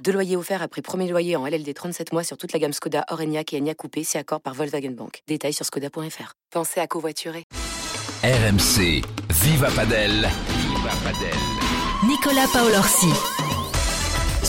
Deux loyers offerts après premier loyer en LLD 37 mois sur toute la gamme Skoda, Orenia et Enya Coupé, si accord par Volkswagen Bank. Détails sur skoda.fr. Pensez à covoiturer. RMC, Viva Padel. Viva Padel. Nicolas Paolorsi.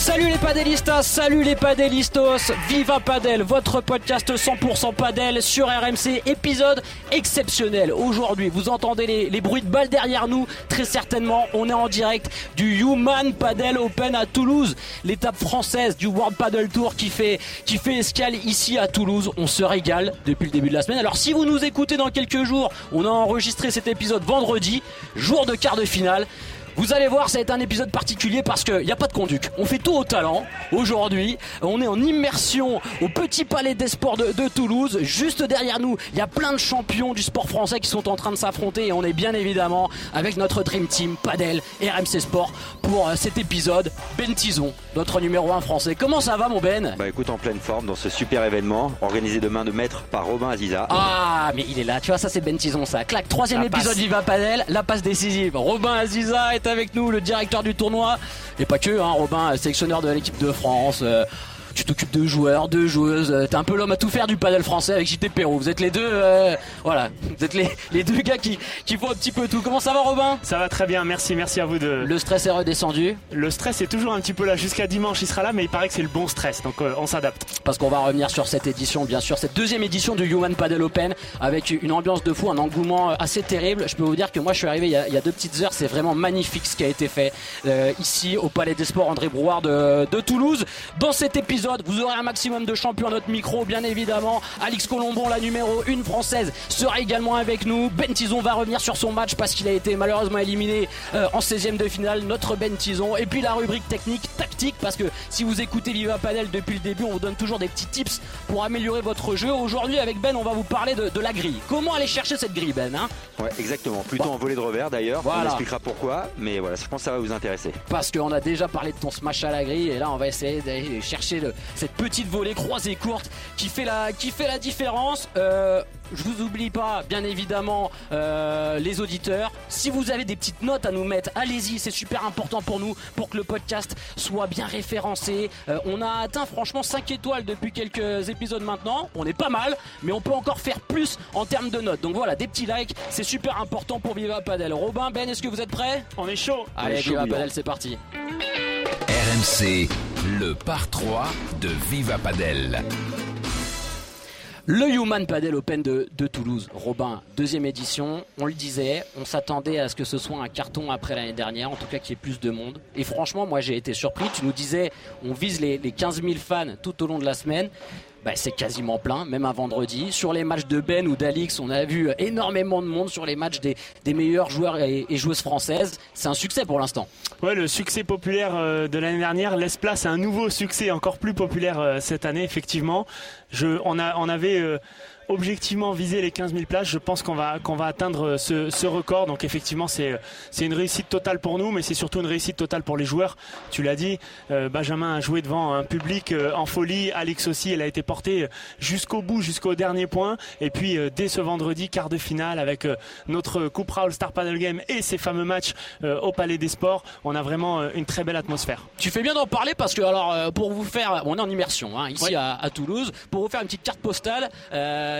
Salut les padelistas, salut les padelistos, Viva Padel, votre podcast 100% padel sur RMC, épisode exceptionnel. Aujourd'hui, vous entendez les, les, bruits de balles derrière nous, très certainement, on est en direct du Human Padel Open à Toulouse, l'étape française du World Padel Tour qui fait, qui fait escale ici à Toulouse. On se régale depuis le début de la semaine. Alors si vous nous écoutez dans quelques jours, on a enregistré cet épisode vendredi, jour de quart de finale. Vous allez voir, ça va être un épisode particulier parce qu'il n'y a pas de conduc. On fait tout au talent. Aujourd'hui, on est en immersion au Petit Palais des Sports de, de Toulouse. Juste derrière nous, il y a plein de champions du sport français qui sont en train de s'affronter et on est bien évidemment avec notre Dream Team Padel et RMC Sport pour euh, cet épisode. Ben Tison, notre numéro 1 français. Comment ça va mon Ben? Bah écoute, en pleine forme dans ce super événement organisé demain de maître par Robin Aziza. Ah, mais il est là. Tu vois, ça c'est Ben Tison, ça. Clac, troisième la épisode. Viva Padel, la passe décisive. Robin Aziza est avec nous, le directeur du tournoi. Et pas que, hein, Robin, sélectionneur de l'équipe de France. Euh, tu t'occupes de joueurs, de joueuses. T'es un peu l'homme à tout faire du padel français avec JT Perrault. Vous êtes les deux, euh, voilà, vous êtes les, les deux gars qui, qui font un petit peu tout. Comment ça va, Robin? Ça va très bien, merci, merci à vous de. Le stress est redescendu. Le stress est toujours un petit peu là jusqu'à dimanche. Il sera là, mais il paraît que c'est le bon stress, donc euh, on s'adapte. Parce qu'on va revenir sur cette édition, bien sûr, cette deuxième édition du Human Padel Open avec une ambiance de fou, un engouement assez terrible. Je peux vous dire que moi, je suis arrivé il y a, il y a deux petites heures. C'est vraiment magnifique ce qui a été fait euh, ici au Palais des Sports André Brouard de, de Toulouse. Dans cet épisode, vous aurez un maximum de champions à notre micro, bien évidemment. Alix Colombon, la numéro 1 française, sera également avec nous. Ben Tison va revenir sur son match parce qu'il a été malheureusement éliminé euh, en 16e de finale. Notre Ben Tison. Et puis la rubrique technique, tactique, parce que si vous écoutez Viva Panel depuis le début, on vous donne toujours des petits tips pour améliorer votre jeu. Aujourd'hui, avec Ben, on va vous parler de, de la grille. Comment aller chercher cette grille, Ben hein? Ouais, exactement. Plutôt bon. en volée de revers d'ailleurs. Voilà. On expliquera pourquoi, mais voilà, je pense que ça va vous intéresser. Parce qu'on a déjà parlé de ton smash à la grille, et là, on va essayer d'aller chercher le, cette petite volée croisée courte qui fait la, qui fait la différence. Euh, je vous oublie pas, bien évidemment, euh, les auditeurs. Si vous avez des petites notes à nous mettre, allez-y, c'est super important pour nous, pour que le podcast soit bien référencé. Euh, on a atteint franchement 5 étoiles depuis quelques épisodes maintenant. On est pas mal, mais on peut encore faire plus en termes de notes. Donc voilà, des petits likes, c'est super important pour Viva Padel. Robin, Ben, est-ce que vous êtes prêts? On est chaud. Allez, est Viva Padel, c'est parti. RMC, le par 3 de Viva Padel. Le Human Padel Open de, Toulouse, Robin, deuxième édition. On le disait, on s'attendait à ce que ce soit un carton après l'année dernière, en tout cas qu'il y ait plus de monde. Et franchement, moi j'ai été surpris. Tu nous disais, on vise les, les 15 000 fans tout au long de la semaine. Bah, c'est quasiment plein, même un vendredi. Sur les matchs de Ben ou d'Alix, on a vu énormément de monde sur les matchs des, meilleurs joueurs et, et, joueuses françaises. C'est un succès pour l'instant. Ouais, le succès populaire euh, de l'année dernière laisse place à un nouveau succès encore plus populaire euh, cette année, effectivement. Je, on, a, on avait euh, objectivement visé les 15 000 places. Je pense qu'on va, qu'on va atteindre ce, ce, record. Donc effectivement, c'est, c'est une réussite totale pour nous, mais c'est surtout une réussite totale pour les joueurs. Tu l'as dit, euh, Benjamin a joué devant un public euh, en folie. Alex aussi, elle a été portée jusqu'au bout, jusqu'au dernier point. Et puis euh, dès ce vendredi, quart de finale avec euh, notre Coupe All Star Panel Game et ces fameux matchs euh, au Palais des Sports, on a vraiment une très belle atmosphère. Tu fais bien d'en parler parce que alors pour vous faire, on est en immersion hein, ici Oui. à, à, Toulouse, pour vous faire une petite carte postale.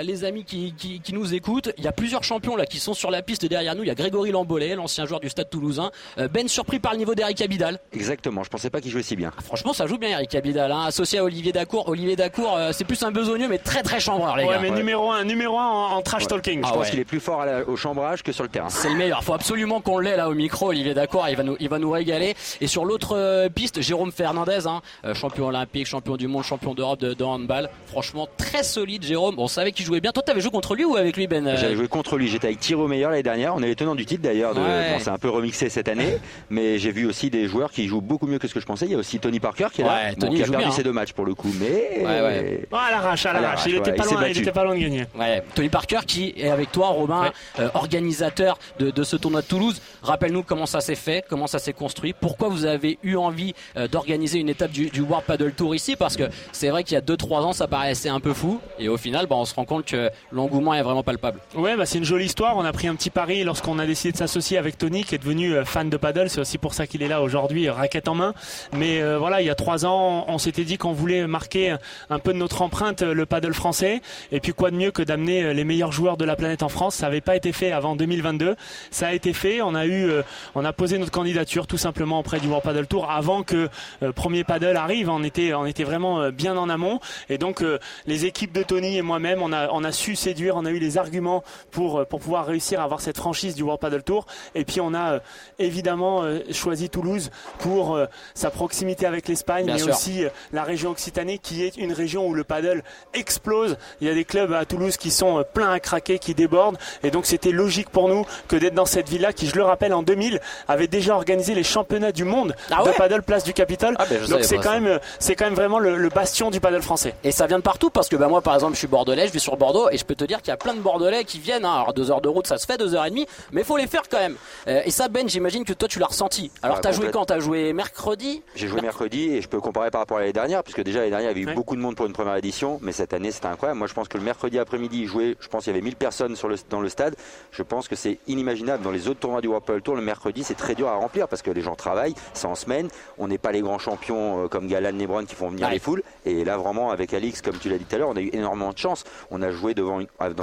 Les amis qui, qui, qui, nous écoutent, il y a plusieurs champions là qui sont sur la piste derrière nous. Il y a Grégory Lambollet, l'ancien joueur du Stade Toulousain. Euh, ben surpris par le niveau d'Eric Abidal. Exactement. Je pensais pas qu'il jouait si bien. Ah, franchement, ça joue bien Eric Abidal, hein, associé à Olivier Dacour. Olivier Dacour, euh, c'est plus un besogneux, mais très très chambreur les ouais, gars. mais Ouais. numéro un, numéro un en, en trash talking. Je Ah pense ouais. qu'il est plus fort à la- au chambrage que sur le terrain. C'est le meilleur. Faut absolument qu'on l'ait là au micro. Olivier Dacour, il va nous, il va nous régaler. Et sur l'autre euh, piste, Jérôme Fernandez, hein, euh, champion olympique, champion du monde, champion d'Europe de, de handball. Franchement, très solide, Jérôme. On savait qu'il qui jouait bien. Toi, t'avais joué contre lui ou avec lui, Ben J'avais joué contre lui. J'étais avec Thierry Meilleur l'année dernière. On est les tenants du titre d'ailleurs. De... Ouais. Bon, c'est un peu remixé cette année, mais j'ai vu aussi des joueurs qui jouent beaucoup mieux que ce que je pensais. Il y a aussi Tony Parker qui est là, Ouais, bon, Tony qui a perdu bien, ses hein. deux matchs pour le coup, mais Ouais, ouais. Oh, à l'arrache, à À l'arrache. Il était ouais, pas loin, il était pas loin de gagner. Ouais, Tony Parker qui est avec toi, Robin, Ouais. euh, organisateur de, de ce tournoi de Toulouse. Rappelle-nous comment ça s'est fait, comment ça s'est construit, pourquoi vous avez eu envie euh, d'organiser une étape du, du World Paddle Tour ici, parce que c'est vrai qu'il y a 2-3 ans ça paraissait un peu fou, et au final bah, on se rend compte que l'engouement est vraiment palpable. Ouais, bah c'est une jolie histoire. On a pris un petit pari lorsqu'on a décidé de s'associer avec Tony, qui est devenu euh, fan de paddle. C'est aussi pour ça qu'il est là aujourd'hui, euh, raquette en main. Mais euh, voilà, il y a trois ans, on s'était dit qu'on voulait marquer un peu de notre empreinte le paddle français. Et puis quoi de mieux que d'amener les meilleurs joueurs de la planète en France? Ça n'avait pas été fait avant 2022. Ça a été fait. On a eu, on a posé notre candidature tout simplement auprès du World Paddle Tour avant que euh, premier paddle arrive. On était, on était vraiment bien en amont. Et donc les équipes de Tony et moi-même, on a, on a su séduire, on a eu les arguments pour, euh, pour pouvoir réussir à avoir cette franchise du World Paddle Tour. Et puis on a euh, évidemment euh, choisi Toulouse pour euh, sa proximité avec l'Espagne, mais sûr. aussi euh, la région Occitanie qui est une région où le paddle explose. Il y a des clubs à Toulouse qui sont euh, pleins à craquer, qui débordent. Et donc c'était logique pour nous que d'être dans cette ville-là qui, je le rappelle, en 2000 avait déjà organisé les championnats du monde Ah de paddle place du Capitole. Ah ben, donc c'est quand même, euh, quand même vraiment le, le bastion du paddle français. Et ça vient de partout parce que bah, moi par exemple je suis bordelais, je vis sur Bordeaux et je peux te dire qu'il y a plein de bordelais qui viennent. hein. Alors deux heures de route ça se fait, deux heures et demie, mais faut les faire quand même. Euh, et ça Ben j'imagine que toi tu l'as ressenti. Alors Ah, t'as joué quand? T'as joué mercredi? J'ai joué mercredi et je peux comparer par rapport à l'année dernière, puisque déjà l'année dernière il y avait eu Ouais. beaucoup de monde pour une première édition, mais cette année c'était incroyable. Moi je pense que le mercredi après-midi, jouer, je pense qu'il y avait 1000 personnes sur le, dans le stade. Je pense que c'est inimaginable. Dans les autres tournois du World Padel Tour, le mercredi c'est très dur à remplir parce que les gens travaillent, c'est en semaine. On n'est pas les grands champions euh, comme Galan, Lebron qui font venir Ouais. les foules. Et là vraiment avec Alix, comme tu l'as dit tout à l'heure, on a eu énormément de chance. On a joué dans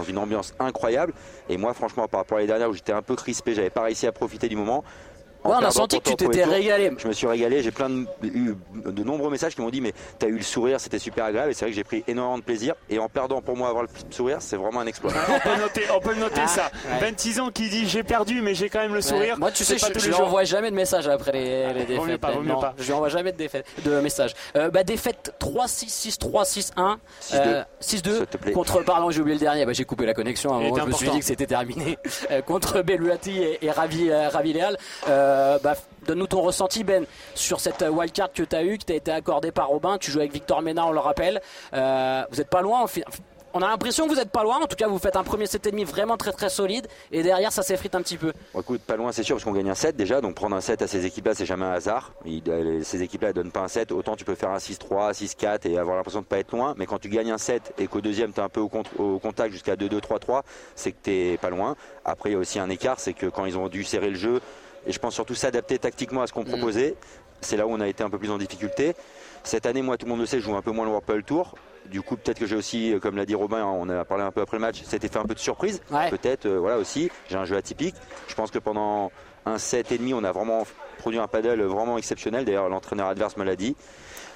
une ambiance incroyable. Et moi franchement par rapport à l'année dernière où j'étais un peu crispé, j'avais pas réussi à profiter du moment. Ouais, on a senti que tu t'étais régalé. je me suis régalé, j'ai plein de, eu de nombreux messages qui m'ont dit mais t'as eu le sourire, c'était super agréable et c'est vrai que j'ai pris énormément de plaisir et en perdant pour moi avoir le sourire, c'est vraiment un exploit. on peut noter, on peut noter Ah, ça. ouais. 26 ans qui dit j'ai perdu mais j'ai quand même le Ouais. sourire. Moi, tu sais, pas je, tous je les lui jours. envoie jamais de messages après les, les défaites. Vaut mieux pas, vaut mieux Non, pas. Je lui envoie jamais de, défaites, de messages. Euh, bah, défaite 3-6, 6-3, 6-1, 6-2. euh, S'il 6-2 te plaît. contre, pardon, j'ai oublié le dernier. Bah, j'ai coupé la connexion. À un moment, je me suis important. dit que c'était terminé. Euh, contre Belluati et, et Ravi, euh, Ravi Léal. Euh, bah, Donne-nous ton ressenti, Ben, sur cette euh, wildcard que tu as eu, qui t'a été accordée par Robin. Tu joues avec Victor Ménard, on le rappelle. Euh, vous n'êtes pas loin. On a l'impression que vous n'êtes pas loin. En tout cas, vous faites un premier set et demi vraiment très très solide. Et derrière, ça s'effrite un petit peu. Bon, écoute, pas loin, c'est sûr, parce qu'on gagne un 7 déjà, donc prendre un 7 à ces équipes-là, c'est jamais un hasard. Euh, ces équipes-là, elles donnent pas un 7, autant tu peux faire un 6-3, 6-4 et avoir l'impression de pas être loin, mais quand tu gagnes un 7 et qu'au deuxième, tu es un peu au, contact jusqu'à 2-2, 3-3, c'est que t'es pas loin. Après, il y a aussi un écart, c'est que quand ils ont dû serrer le jeu, et je pense surtout s'adapter tactiquement à ce qu'on proposait, c'est là où on a été un peu plus en difficulté. Cette année, moi, tout le monde le sait, je joue un peu moins le World Padel Tour. Du coup, peut-être que j'ai aussi, euh, comme l'a dit Robin, on a parlé un peu après le match, c'était fait un peu de surprise. Ouais. Peut-être, euh, voilà aussi, j'ai un jeu atypique. Je pense que pendant un set et demi, on a vraiment produit un paddle vraiment exceptionnel. D'ailleurs, l'entraîneur adverse me l'a dit.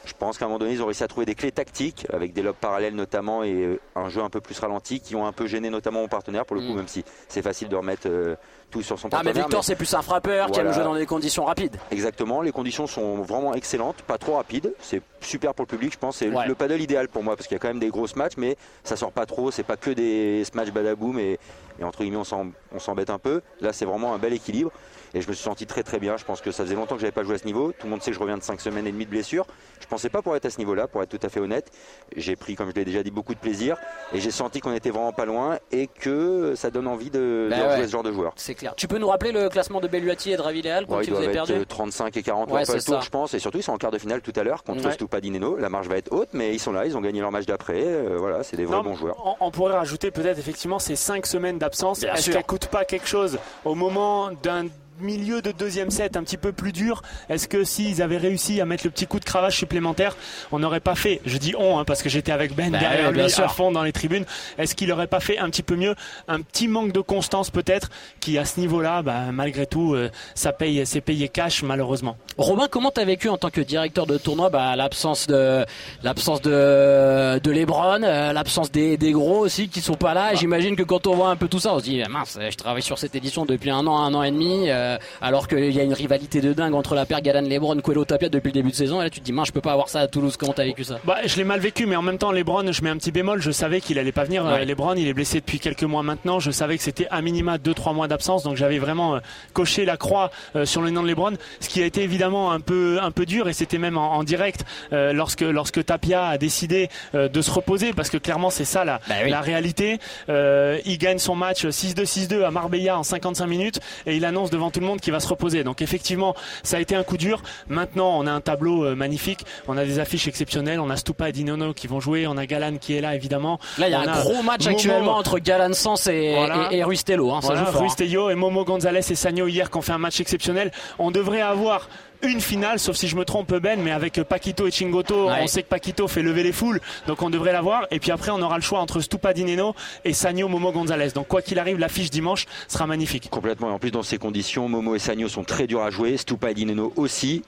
Je pense qu'à un moment donné, ils ont réussi à trouver des clés tactiques, avec des lobes parallèles notamment, et euh, un jeu un peu plus ralenti, qui ont un peu gêné notamment mon partenaire, pour le coup, Mm. même si c'est facile de remettre euh, tout sur son Ah, mais partenaire. Victor, mais- c'est plus un frappeur qui aime jouer dans des conditions rapides. Exactement, les conditions sont vraiment excellentes, pas trop rapides, c'est super pour le public, je pense, c'est Ouais. le paddle idéal pour moi parce qu'il y a quand même des grosses matchs, mais ça sort pas trop, c'est pas que des smash badaboom et, et entre guillemets on s'embête un peu. Là c'est vraiment un bel équilibre et je me suis senti très très bien. Je pense que ça faisait longtemps que j'avais pas joué à ce niveau. Tout le monde sait que je reviens de 5 semaines et demie de blessure. Je pensais pas pour être à ce niveau-là, pour être tout à fait honnête. J'ai pris, comme je l'ai déjà dit, beaucoup de plaisir et j'ai senti qu'on était vraiment pas loin et que ça donne envie de, Bah de rejouer ouais. ce genre de joueurs. C'est clair. Tu peux nous rappeler le classement de Belluati et de Raviléal contre Ouais, ils vous doivent avez être perdu euh, 35 et 40 Ouais, c'est le tour, ça. je pense. Et surtout, ils sont en quart de finale tout à l'heure contre Ouais. Stupadineno. La marge va être haute, mais ils sont là, ils ont gagné leur match d'après. Euh, voilà, c'est des vrais Non, bons joueurs. On, on pourrait rajouter peut-être effectivement ces 5 semaines d'absence. Est-ce sûr. qu'elles coûtent pas quelque chose au moment d'un milieu de deuxième set un petit peu plus dur Est-ce que s'ils avaient réussi à mettre le petit coup de cravache supplémentaire, on n'aurait pas fait Je dis on hein, parce que j'étais avec Ben Bah derrière lui sûr. à fond dans les tribunes. Est-ce qu'il aurait pas fait un petit peu mieux? Un petit manque de constance peut-être qui à ce niveau-là, bah, malgré tout, euh, ça paye, c'est payé cash malheureusement. Romain, comment t'as vécu en tant que directeur de tournoi bah, l'absence de l'absence de de LeBron, euh, l'absence des, des gros aussi qui sont pas là? Et J'imagine que quand on voit un peu tout ça, on se dit mince, je travaille sur cette édition depuis un an, un an et demi. euh, euh, alors qu'il y a une rivalité de dingue entre la paire Galan Lebron, Coelho Tapia depuis le début de saison. Et là, tu te dis, mince, je peux pas avoir ça à Toulouse. Comment t'as vécu ça? Bah, je l'ai mal vécu, mais en même temps, Lebron, je mets un petit bémol. Je savais qu'il allait pas venir. Ouais. Euh, Lebron, il est blessé depuis quelques mois maintenant. Je savais que c'était à minima 2-3 mois d'absence, donc j'avais vraiment euh, coché la croix sur le nom de Lebron, ce qui a été évidemment un peu un peu dur, et c'était même en, en direct lorsque lorsque Tapia a décidé de se reposer, parce que clairement c'est ça la, Bah oui. la réalité. Euh, il gagne son match 6-2 6-2 à Marbella en 55 minutes, et il annonce devant tout le monde qu'il va se reposer. Donc effectivement, ça a été un coup dur. Maintenant, on a un tableau euh, magnifique, on a des affiches exceptionnelles, on a Stupa et Dinono qui vont jouer, on a Galan qui est là évidemment. Là, il y a On un gros match Momo, actuellement entre Galan Sens et, Voilà. et, et Ruistello. Hein, ça voilà, joue fort, hein. Et Momo Gonzalez et Sagno hier qui ont fait un match exceptionnel. On devrait avoir une finale, sauf si je me trompe Ben, mais avec Paquito et Chingoto, Ouais. on sait que Paquito fait lever les foules, donc on devrait l'avoir. Et puis après, on aura le choix entre Stupa Dineno et Sagno Momo Gonzalez. Donc quoi qu'il arrive, l'affiche dimanche sera magnifique. Complètement. Et en plus, dans ces conditions, Momo et Sagno sont très durs à jouer. Stupa et Dineno aussi.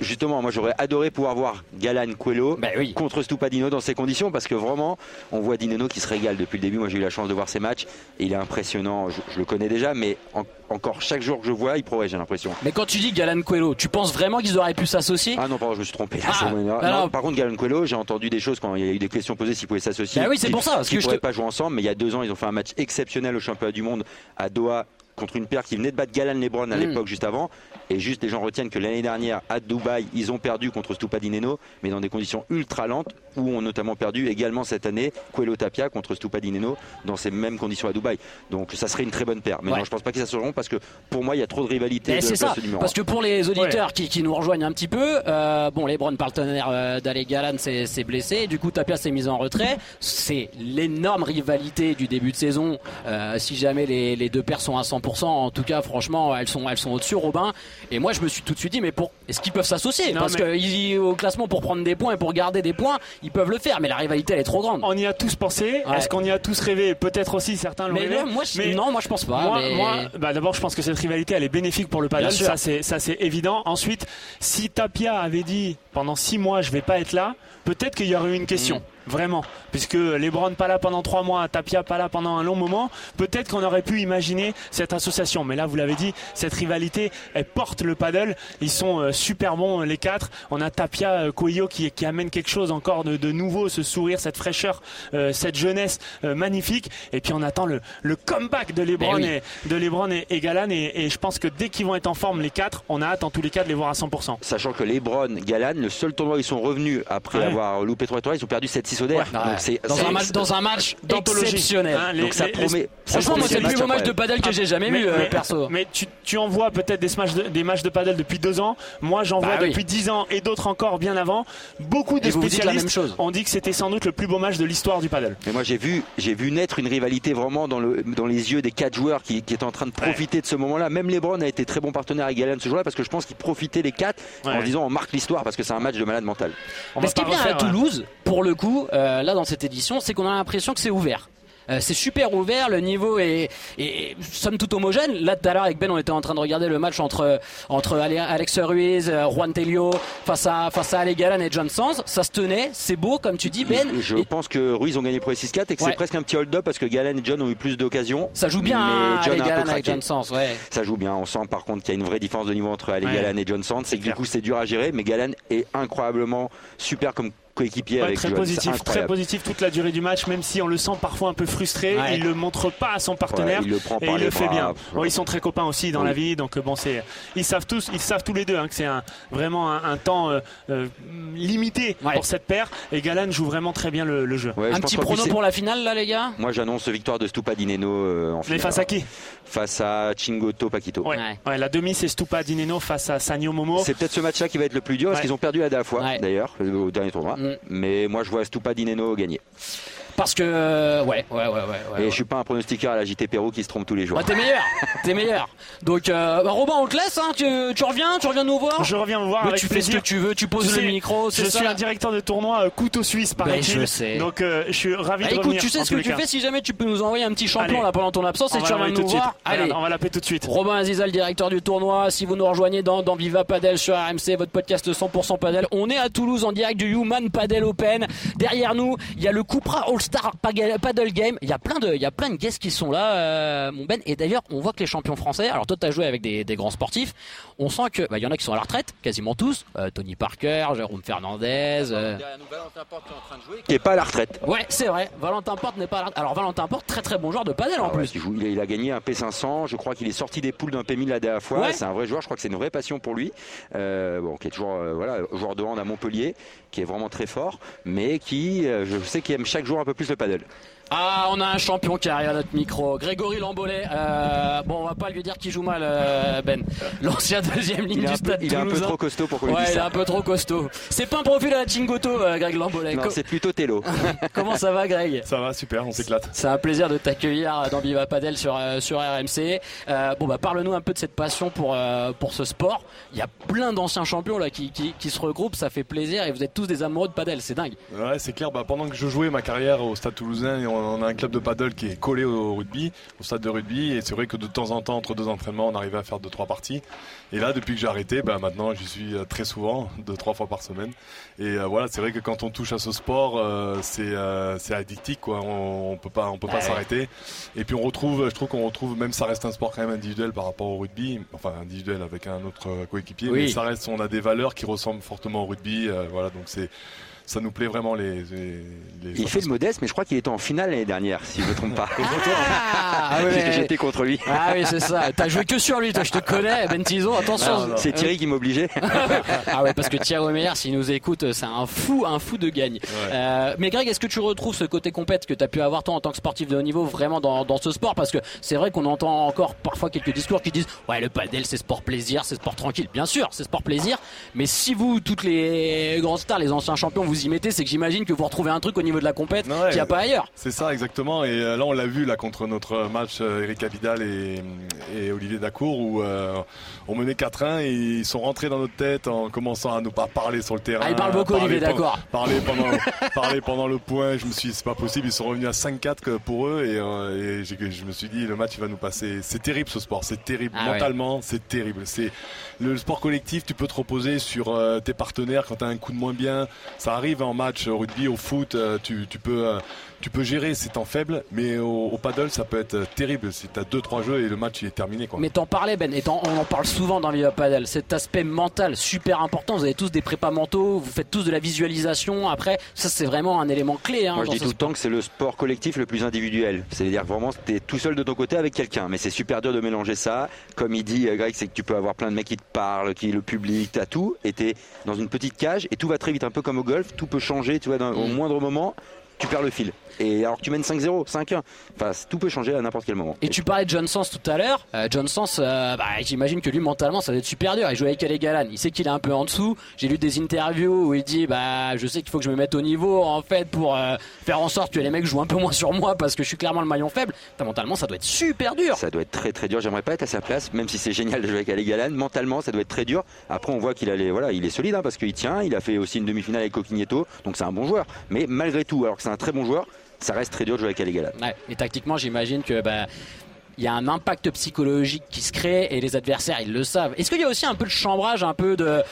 Justement, moi j'aurais adoré pouvoir voir Galan Coelho Bah oui. contre Stupadino dans ces conditions parce que vraiment, on voit Dineno qui se régale depuis le début. Moi j'ai eu la chance de voir ses matchs et il est impressionnant. Je, je le connais déjà, mais en- encore chaque jour que je vois, il progresse, j'ai l'impression. Mais quand tu dis Galan Coelho, tu penses vraiment qu'ils auraient pu s'associer? Ah non, pardon, je me suis trompé. Ah. Non, alors- par contre, Galan Coelho, j'ai entendu des choses quand il y a eu des questions posées s'ils pouvaient s'associer. Bah oui, c'est pour ça, parce qu'ils que je pourraient te- pas jouer ensemble, mais il y a deux ans, ils ont fait un match exceptionnel au championnat du monde à Doha contre une paire qui venait de battre Galan Lebron à Mm. l'époque juste avant. Et juste, les gens retiennent que l'année dernière, à Dubaï, ils ont perdu contre Stupadineno, mais dans des conditions ultra lentes, où ont notamment perdu également cette année Coelho Tapia contre Stupadineno dans ces mêmes conditions à Dubaï. Donc ça serait une très bonne paire. Mais Ouais. non, je pense pas qu'ils s'associeront parce que pour moi, il y a trop de rivalité. De c'est ça, parce que pour les auditeurs qui, qui nous rejoignent un petit peu, euh, bon, Lebron, partenaire euh, d'Ale Galan, s'est s'est blessé, du coup Tapia s'est mis en retrait. C'est l'énorme rivalité du début de saison. Euh, si jamais les, les deux paires sont à 100%, en tout cas, franchement, elles sont, elles sont au-dessus, Robin. Et moi, je me suis tout de suite dit, mais pour, est-ce qu'ils peuvent s'associer Non, Parce mais- que au classement, pour prendre des points et pour garder des points, ils peuvent le faire, mais la rivalité, elle est trop grande. On y a tous pensé. Ouais. Est-ce qu'on y a tous rêvé Peut-être aussi certains l'ont rêvé. là, moi, je- Mais- non, moi, je pense pas. Moi, mais- moi, bah d'abord, je pense que cette rivalité, elle est bénéfique pour le paddle. Ça, c'est ça, c'est évident. Ensuite, si Tapia avait dit pendant six mois, je vais pas être là, peut-être qu'il y aurait eu une question. Mm. Vraiment, puisque Lebron pas là pendant trois mois, Tapia pas là pendant un long moment, peut-être qu'on aurait pu imaginer cette association. Mais là, vous l'avez dit, cette rivalité, elle porte le paddle. Ils sont euh, super bons les quatre. On a Tapia, euh, Coelho qui, qui amène quelque chose encore de, de nouveau, ce sourire, cette fraîcheur, euh, cette jeunesse euh, magnifique. Et puis on attend le, le comeback de Lebron oui. et de Lebron et, et Galan. Et, et je pense que dès qu'ils vont être en forme les quatre, on a hâte en tous les cas de les voir à 100%. Sachant que Lebron, Galan, le seul tournoi où ils sont revenus après Ouais. avoir loupé trois tournois, ils ont perdu 7-6 Ouais. C'est dans, un match, dans un match exceptionnel. Hein, les- Donc ça les- promet. les- Franchement, moi, c'est le plus beau match de paddle que j'ai jamais mais, vu, euh, perso. Mais tu, tu en vois peut-être des, smash de- des matchs de paddle depuis deux ans. Moi, j'en Bah vois oui. depuis dix ans et d'autres encore bien avant. Beaucoup de Et la spécialistes même chose. ont dit que c'était sans doute le plus beau match de l'histoire du paddle. Mais moi j'ai vu, j'ai vu naître une rivalité vraiment dans, le, dans les yeux des quatre joueurs qui, qui étaient en train de profiter de ce moment-là. Même LeBron a été très bon partenaire avec Galan ce jour-là parce que je pense qu'ils profitaient les quatre en disant on marque l'histoire parce que c'est un match de malade mental. On Mais ce qui est bien à. Toulouse, pour le coup, euh, là dans cette édition, c'est qu'on a l'impression que c'est ouvert. Euh, c'est super ouvert, le niveau est, est somme toute homogène. Là tout à l'heure avec Ben, on était en train de regarder le match entre entre Ale- Alex Ruiz, euh, Juan Telio face à face à Ale Galan et John Sanz. Ça se tenait, c'est beau comme tu dis Ben. je Et pense que Ruiz ont gagné pour les 6-4 et que Ouais. c'est presque un petit hold-up parce que Galan et John ont eu plus d'occasions. ça joue bien Mais hein, John Ale a un peu Galan avec craqué. John Sanz, ouais. Ça joue bien. On sent par contre qu'il y a une vraie différence de niveau entre Ale Ouais. Galan et John Sand. C'est que du coup c'est dur à gérer, mais Galan est incroyablement super comme coéquipier Ouais, avec très positif, très toute la durée du match, même si on le sent parfois un peu frustré. Ouais. Il le montre pas à son partenaire Ouais, il le prend et par il le fait bien. Bon, ils sont très copains aussi dans Oui. la vie, donc euh, bon, c'est ils savent tous, ils savent tous les deux hein, que c'est un, vraiment un, un temps euh, euh, limité Ouais. pour cette paire. Et Galan joue vraiment très bien le, le jeu. Un petit prono pour la finale là les gars? Moi j'annonce victoire de Stupa Dineno euh, en Mais finale. face à qui? Face à Chingoto Paquito. ouais. Ouais. Ouais, La demi c'est Stupa Dineno face à Sanyo Momo. C'est peut-être ce match-là qui va être le plus dur parce qu'ils ont perdu la dernière fois Ouais. d'ailleurs au dernier tournoi. Mm. Mais moi je vois Stupa Dineno gagner. Parce que euh, ouais ouais ouais ouais. ouais, Et ouais. je suis pas un pronostiqueur à la JT Pérou qui se trompe tous les jours. Ah, t'es meilleur, t'es meilleur. Donc euh, bah, Robin, on te laisse, hein, tu, tu reviens, tu reviens nous voir. Je reviens vous voir avec tu fais ce que tu veux, tu poses Tu le micro, Je suis un directeur de tournoi euh, couteau suisse par Ben, je sais. Donc euh, je suis ravi Ah, de écoute, revenir. tu sais ce que tu cas. fais si jamais tu peux nous envoyer un petit champion Allez. là pendant ton absence On et va tu reviens l'appeler tout nous de suite. voir. Allez. On va l'appeler tout de suite. Robin Aziza, le directeur du tournoi. Si vous nous rejoignez dans, dans Viva Padel sur RMC, votre podcast 100% Padel, on est à Toulouse en direct du Human Padel Open. Derrière nous, il y a le Cupra All All-Star Paddle Game. Il y a plein de, il y a plein de guests qui sont là, euh, mon Ben. Et d'ailleurs, on voit que les champions français. Alors toi, t'as joué avec des, des grands sportifs. On sent que, bah, il y en a qui sont à la retraite, quasiment tous. Euh, Tony Parker, Jérôme Fernandez. euh, Valentin Porte qui est en train de jouer. Qui est pas à la retraite. Ouais, c'est vrai. Valentin Porte n'est pas à la retraite. Alors Valentin Porte, très très bon joueur de paddle en Ah ouais, plus. il, joue- il a, il a gagné un P500. Je crois qu'il est sorti des poules d'un P1000 la dernière fois. Ouais. C'est un vrai joueur. Je crois que c'est une vraie passion pour lui. Euh, bon, qui est toujours voilà, joueur de hand à Montpellier, qui est vraiment très fort, mais qui, je sais qu'il aime chaque jour un peu plus le paddle. Ah, on a un champion qui arrive à notre micro, Grégory Lambolet. Euh, bon, on va pas lui dire qu'il joue mal, euh, Ben. L'ancien deuxième ligne du un peu, stade il est un peu trop costaud pour qu'on lui Ouais, dise il est un peu trop costaud. C'est pas un profil à la Chingoto, euh, Greg Lambolet. Non, Co- c'est plutôt Tello. Comment ça va, Greg? Ça va, super, on s'éclate. C'est un plaisir de t'accueillir dans Viva Padel sur, euh, sur RMC. Euh, bon, bah, parle-nous un peu de cette passion pour, euh, pour ce sport. Il y a plein d'anciens champions là qui, qui, qui se regroupent, ça fait plaisir et vous êtes tous des amoureux de padel, c'est dingue. Ouais, c'est clair. Bah, pendant que je jouais ma carrière au Stade Toulousain, on, on a un club de paddle qui est collé au rugby, au stade de rugby, et c'est vrai que de temps en temps, entre deux entraînements, on arrivait à faire deux trois parties. Et là, depuis que j'ai arrêté, bah, maintenant, j'y suis euh, très souvent, deux trois fois par semaine. Et euh, voilà, c'est vrai que quand on touche à ce sport, euh, c'est euh, addictif, quoi. On, on peut pas, on peut pas ouais. s'arrêter. Et puis on retrouve, je trouve qu'on retrouve, même ça reste un sport quand même individuel par rapport au rugby, enfin individuel avec un autre coéquipier, Oui. mais ça reste, on a des valeurs qui ressemblent fortement au rugby. voilà, donc c'est ça nous plaît vraiment les. les, les Il fait le modeste, mais je crois qu'il était en finale l'année dernière, si je ne me trompe pas. Ah, J'ai- ouais. J'étais contre lui. Ah oui, c'est ça. T'as joué que sur lui, toi, je te connais, Ben Tison, attention. C'est Thierry qui m'obligeait. Ah ouais, parce que Thierry Meyer, s'il nous écoute, c'est un fou, un fou de gagne. Euh, mais Greg, est-ce que tu retrouves ce côté compète que tu as pu avoir toi en tant que sportif de haut niveau vraiment dans, dans ce sport? Parce que c'est vrai qu'on entend encore parfois quelques discours qui disent ouais le padel c'est sport plaisir, c'est sport tranquille. Bien sûr, c'est sport plaisir. Mais si vous, toutes les grandes stars, les anciens champions, vous y mettez, c'est que j'imagine que vous retrouvez un truc au niveau de la compète Ouais. qu'il n'y a pas ailleurs. C'est ça exactement et euh, là on l'a vu là contre notre match euh, Eric Abidal et, et Olivier Dacour où euh, on menait 4-1 et ils sont rentrés dans notre tête en commençant à nous pas parler sur le terrain. Ah, il parle beaucoup, Olivier Dacour. Parler pendant, parler pendant le point, je me suis dit c'est pas possible, ils sont revenus à 5-4 que pour eux et, euh, je me suis dit le match il va nous passer. C'est terrible ce sport, c'est terrible Ah ouais. mentalement, c'est terrible. C'est le sport collectif, tu peux te reposer sur euh, tes partenaires quand tu as un coup de moins bien. Ça arrive en match au rugby, au foot, euh, tu, tu peux euh, tu peux gérer ces temps faibles, mais au, au paddle ça peut être euh, terrible si tu as deux trois jeux et le match il est terminé quoi. Mais t'en parlais Ben, et on en parle souvent dans Viva Padel, cet aspect mental super important, vous avez tous des prépas mentaux, vous faites tous de la visualisation, après ça c'est vraiment un élément clé. Hein, Moi, je dis tout le temps que c'est le sport collectif le plus individuel. C'est-à-dire que vraiment, tu es tout seul de ton côté avec quelqu'un. Mais c'est super dur de mélanger ça. Comme il dit, euh, Greg, c'est que tu peux avoir plein de mecs qui te parlent, qui le public, t'as tout. Et t'es dans une petite cage et tout va très vite, un peu comme au golf. Tout peut changer, tu vois, au Mm. moindre moment. Tu perds le fil. Et alors que tu mènes 5-0, 5-1. Enfin, tout peut changer à n'importe quel moment. Et tu parlais de John Sens tout à l'heure. Euh, John Sens, euh, bah, j'imagine que lui mentalement ça va être super dur. Il joue avec Ale Galan. Il sait qu'il est un peu en dessous. J'ai lu des interviews où il dit bah je sais qu'il faut que je me mette au niveau en fait pour euh, faire en sorte que les mecs jouent un peu moins sur moi parce que je suis clairement le maillon faible. Mentalement ça doit être super dur. Ça doit être très très dur. J'aimerais pas être à sa place, même si c'est génial de jouer avec Ale Galan. Mentalement, ça doit être très dur. Après, on voit qu'il voilà, il est solide hein, parce qu'il tient. Il a fait aussi une demi-finale avec Coquigneto, donc c'est un bon joueur. Mais malgré tout, alors que un très bon joueur, ça reste très dur de jouer avec. Ouais, mais tactiquement, j'imagine que bah il y a un impact psychologique qui se crée et les adversaires ils le savent. Est-ce qu'il y a aussi un peu de chambrage, un peu de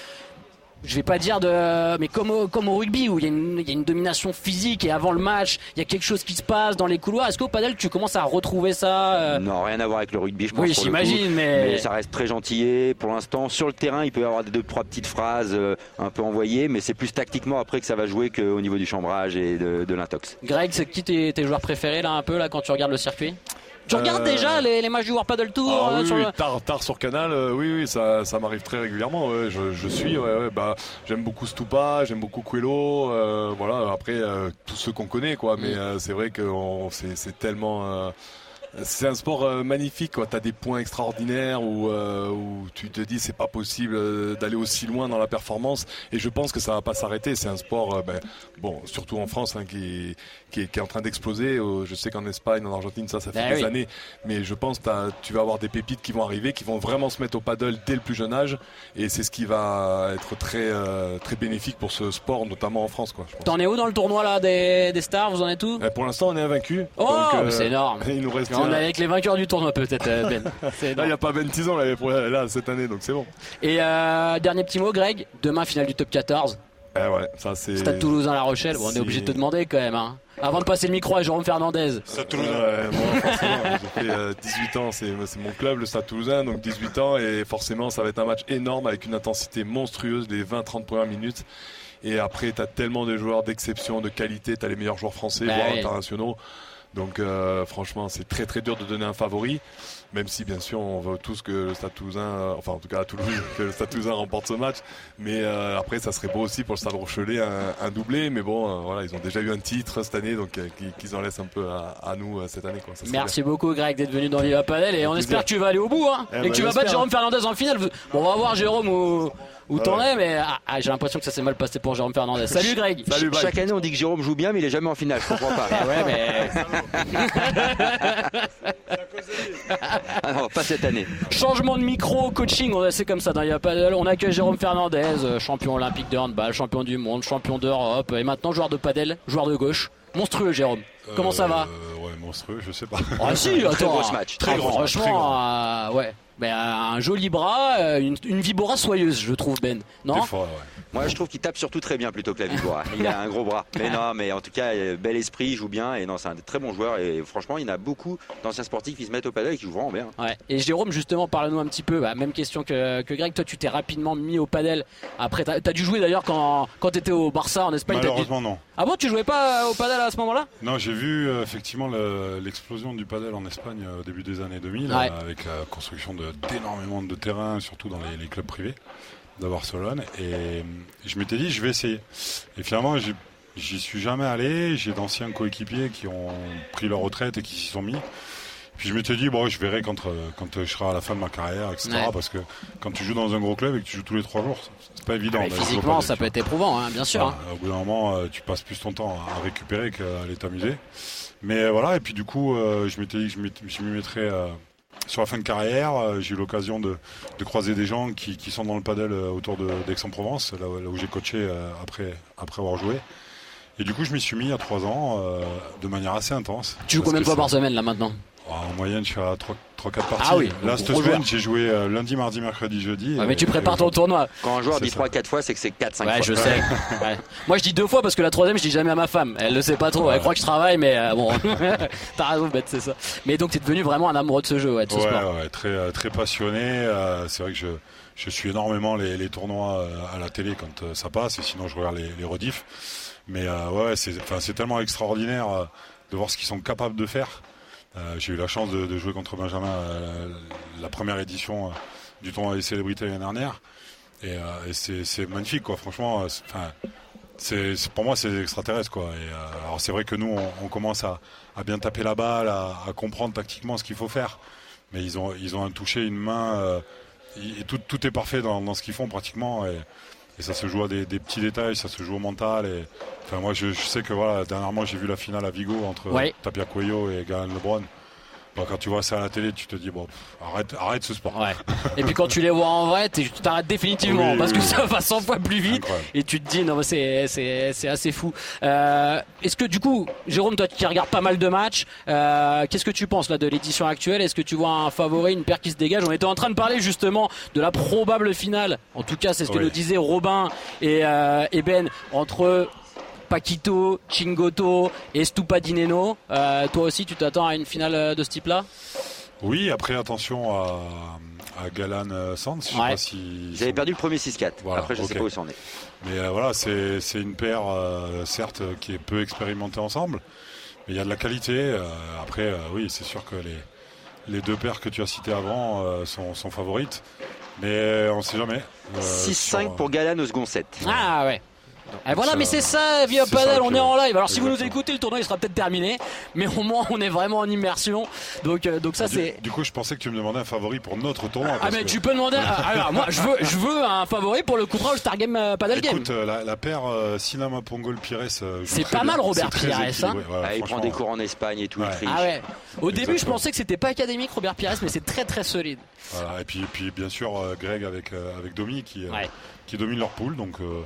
je vais pas dire de mais comme au, comme au rugby où il y, a une, il y a une domination physique et avant le match il y a quelque chose qui se passe dans les couloirs est-ce qu'au padel tu commences à retrouver ça euh, Non, rien à voir avec le rugby, je pense. oui j'imagine mais, Mais ça reste très gentillé. Pour l'instant, sur le terrain, il peut y avoir deux, trois petites phrases euh, un peu envoyées, mais c'est plus tactiquement après que ça va jouer qu'au niveau du chambrage et de, de l'intox. Greg c'est qui tes, tes joueurs préférés là un peu là quand tu regardes le circuit? Tu regardes Euh, déjà les, les matchs du World Paddle Tour Ah euh, oui, sur oui, le- tard, tard sur Canal, euh, oui, oui, ça, ça m'arrive très régulièrement. ouais, je, je suis, ouais, ouais, bah, j'aime beaucoup Stupa, j'aime beaucoup Quello, euh, voilà. Après, euh, tous ceux qu'on connaît, quoi. Mais Mm. euh, c'est vrai que c'est tellement. C'est un sport euh, magnifique, quoi. T'as des points extraordinaires où, euh, où tu te dis c'est pas possible euh, d'aller aussi loin dans la performance. Et je pense que ça va pas s'arrêter. C'est un sport, euh, ben, bon, surtout en France, hein, qui, qui, est, qui est en train d'exploser. Je sais qu'en Espagne, en Argentine, ça, ça fait Ben des oui. années. Mais je pense que tu vas avoir des pépites qui vont arriver, qui vont vraiment se mettre au paddle dès le plus jeune âge. Et c'est ce qui va être très, euh, très bénéfique pour ce sport, notamment en France, t'en es où dans le tournoi là des, des stars? Vous en êtes où? Euh, Pour l'instant, on est invaincu. Oh, c'est énorme. Il nous reste. On est avec les vainqueurs du tournoi peut-être euh, Ben Là, il n'y a pas Ben Tison là, pour- là, cette année, donc c'est bon. Et euh, dernier petit mot, Greg. Demain, finale du top 14. Eh ouais, ça c'est. Stade Toulousain La Rochelle. Bon, on est obligé de te demander quand même. Hein. Avant de passer le micro à Jérôme Fernandez. Stade Toulousain. Ouais, moi, forcément, j'ai fait euh, 18 ans, c'est c'est mon club, le Stade Toulousain, donc 18 ans, et forcément, ça va être un match énorme avec une intensité monstrueuse les 20-30 premières minutes. Et après, tu as tellement de joueurs d'exception, de qualité, tu as les meilleurs joueurs français, Bah voire oui. internationaux. Donc, euh, franchement, c'est très très dur de donner un favori. Même si, bien sûr, on veut tous que le Stade Toulousain, euh, enfin, en tout cas à Toulouse, que le Stade Toulousain remporte ce match. Mais euh, après, ça serait beau aussi pour le Stade Rochelet un, un doublé. Mais bon, voilà, ils ont déjà eu un titre cette année, donc qu'ils en laissent un peu à, à nous cette année. Quoi. Ça serait Merci beaucoup Greg d'être venu dans Viva Padel et on plaisir. espère que tu vas aller au bout hein, Eh et ben, que tu vas battre Jérôme Fernandez en finale. Bon, on va voir Jérôme où, où t'en Ouais. es mais ah, ah, j'ai l'impression que ça s'est mal passé pour Jérôme Fernandez. Salut Greg. Salut, bye. Chaque année, on dit que Jérôme joue bien, mais il est jamais en finale. Je comprends pas. Ah ouais mais Ah non, pas cette année. changement de micro, coaching, on- c'est comme ça dans Viva Padel. On accueille Jérôme Fernandez, euh, champion olympique de handball, champion du monde, champion d'Europe et maintenant joueur de padel, joueur de gauche. Monstrueux Jérôme. Comment ça va? Euh, Ouais, monstrueux, je sais pas. Ah si, attends. gros match, très Ah, gros, Franchement, très euh, ouais. Ben, un joli bras, euh, une, une vibora soyeuse, je trouve Ben. Non T'es fort, ouais. Moi, je trouve qu'il tape surtout très bien plutôt que la Vibora. Il a un gros bras. Mais non, mais en tout cas, euh, bel esprit, il joue bien. Et non, c'est un très bon joueur. Et franchement, il y en a beaucoup d'anciens sportifs qui se mettent au paddle et qui jouent vraiment bien. Ouais. Et Jérôme, justement, parle-nous un petit peu. Bah, même question que, que Greg. Toi, tu t'es rapidement mis au padel. Après, t'as as dû jouer d'ailleurs quand, quand t'étais au Barça en Espagne. dû- Malheureusement, non. Ah bon, tu jouais pas au padel à ce moment-là? Non, j'ai vu euh, effectivement le- l'explosion du padel en Espagne euh, au début des années 2000, Ouais. euh, avec la construction de- d'énormément de, terrains, surtout dans les, les clubs privés de Barcelone. Et euh, je m'étais dit, je vais essayer. Et finalement, j'y suis jamais allé. J'ai d'anciens coéquipiers qui ont pris leur retraite et qui s'y sont mis. Puis je m'étais dit, bon, je verrai quand, euh, quand je serai à la fin de ma carrière, etc. Ouais. Parce que quand tu joues dans un gros club et que tu joues tous les trois jours, c'est pas évident. Physiquement, ça peut être éprouvant, hein, bien sûr. voilà, hein. Au bout d'un moment, euh, tu passes plus ton temps à récupérer qu'à aller t'amuser. Mais euh, voilà, et puis du coup, euh, je m'étais dit que je m'y mettrais euh, sur la fin de carrière. Euh, J'ai eu l'occasion de, de croiser des gens qui, qui sont dans le padel euh, autour d'Aix-en-Provence, là, où- là où j'ai coaché euh, après, après avoir joué. Et du coup, je m'y suis mis il y a trois ans euh, de manière assez intense. Tu joues combien de fois par semaine là maintenant? En moyenne, je suis à 3-4 parties. Ah oui, Là, cette semaine, j'ai joué euh, lundi, mardi, mercredi, jeudi. Et- Mais tu prépares ton aujourd'hui. tournoi. Quand un joueur dit ça. 3-4 fois, c'est que c'est 4-5 Ouais, fois. je sais. Ouais. Moi, je dis deux fois parce que la troisième, je dis jamais à ma femme. Elle le sait pas trop. Elle croit que je travaille, mais euh, bon. T'as raison, bête, c'est ça. Mais donc, t'es devenu vraiment un amoureux de ce jeu, ouais, de ce Ouais, sport. ouais, très, euh, très passionné. Euh, c'est vrai que je, je suis énormément les, les tournois euh, à la télé quand euh, ça passe, et sinon je regarde les, les rediffs. Mais euh, ouais, c'est, enfin, c'est tellement extraordinaire euh, de voir ce qu'ils sont capables de faire. Euh, j'ai eu la chance de, jouer contre Benjamin euh, la première édition euh, du tournoi des célébrités l'année dernière. Et, c'est, magnifique, quoi. Franchement, pour moi, c'est extraterrestre, quoi. Et, alors c'est vrai que nous, on, commence à, bien taper la balle, à, comprendre tactiquement ce qu'il faut faire. Mais ils ont, ils ont un toucher, une main, et tout, tout est parfait dans, ce qu'ils font pratiquement. Et ça se joue à des, des petits détails, ça se joue au mental. Et, enfin, moi, je, je sais que voilà, dernièrement, j'ai vu la finale à Vigo entre Ouais. Tapia Cuello et Galan Lebron. Quand tu vois ça à la télé, tu te dis, bon, pff, arrête, arrête ce sport. Ouais. Et puis quand tu les vois en vrai, tu t'arrêtes définitivement Oui, parce que oui, ça va 100 fois plus vite. Incroyable. Et tu te dis non mais c'est c'est c'est assez fou. Euh, Est-ce que du coup, Jérôme, toi qui regardes pas mal de matchs, euh, qu'est-ce que tu penses là de l'édition actuelle? Est-ce que tu vois un favori, une paire qui se dégage? On était en train de parler justement de la probable finale. En tout cas, c'est ce que Oui. nous disaient Robin et, euh, et Ben entre. Paquito, Chingoto et Stupadineno. Euh, toi aussi, tu t'attends à une finale de ce type-là? Oui, après, attention à, à Galan euh, Sands. Je sais Ouais. pas si. Ils avaient perdu le premier 6-4. Voilà, Après, je sais pas où ils en est. Mais euh, voilà, c'est c'est une paire, euh, certes, qui est peu expérimentée ensemble, mais il y a de la qualité. euh, après, euh, oui, c'est sûr que les, les deux paires que tu as citées avant euh, sont, sont favorites, mais on ne sait jamais. Euh, 6-5 sur- pour Galan au second set. Ah ouais. Et voilà, mais c'est ça, Via Padel, on est en live. Alors si vous nous écoutez, le tournoi il sera peut-être terminé, mais au moins on est vraiment en immersion. Donc, euh, donc ça Du, c'est. du coup, je pensais que tu me demandais un favori pour notre tournoi. Ah parce mais que- tu peux demander. Alors moi je veux, je veux un favori pour le contrat All Star Game euh, Padel Game. Écoute, euh, la, la paire euh, Sinama Pongol Pires. euh, C'est pas mal. Robert Pires, hein. ouais, Ah, il prend des cours en Espagne et tout, Ouais. il triche. Ah ouais. Au début je pensais que c'était pas académique Robert Pires, mais c'est très très solide. Voilà, et puis, puis bien sûr euh, Greg avec, euh, avec Domi qui, euh, Ouais. qui domine leur poule. Donc euh,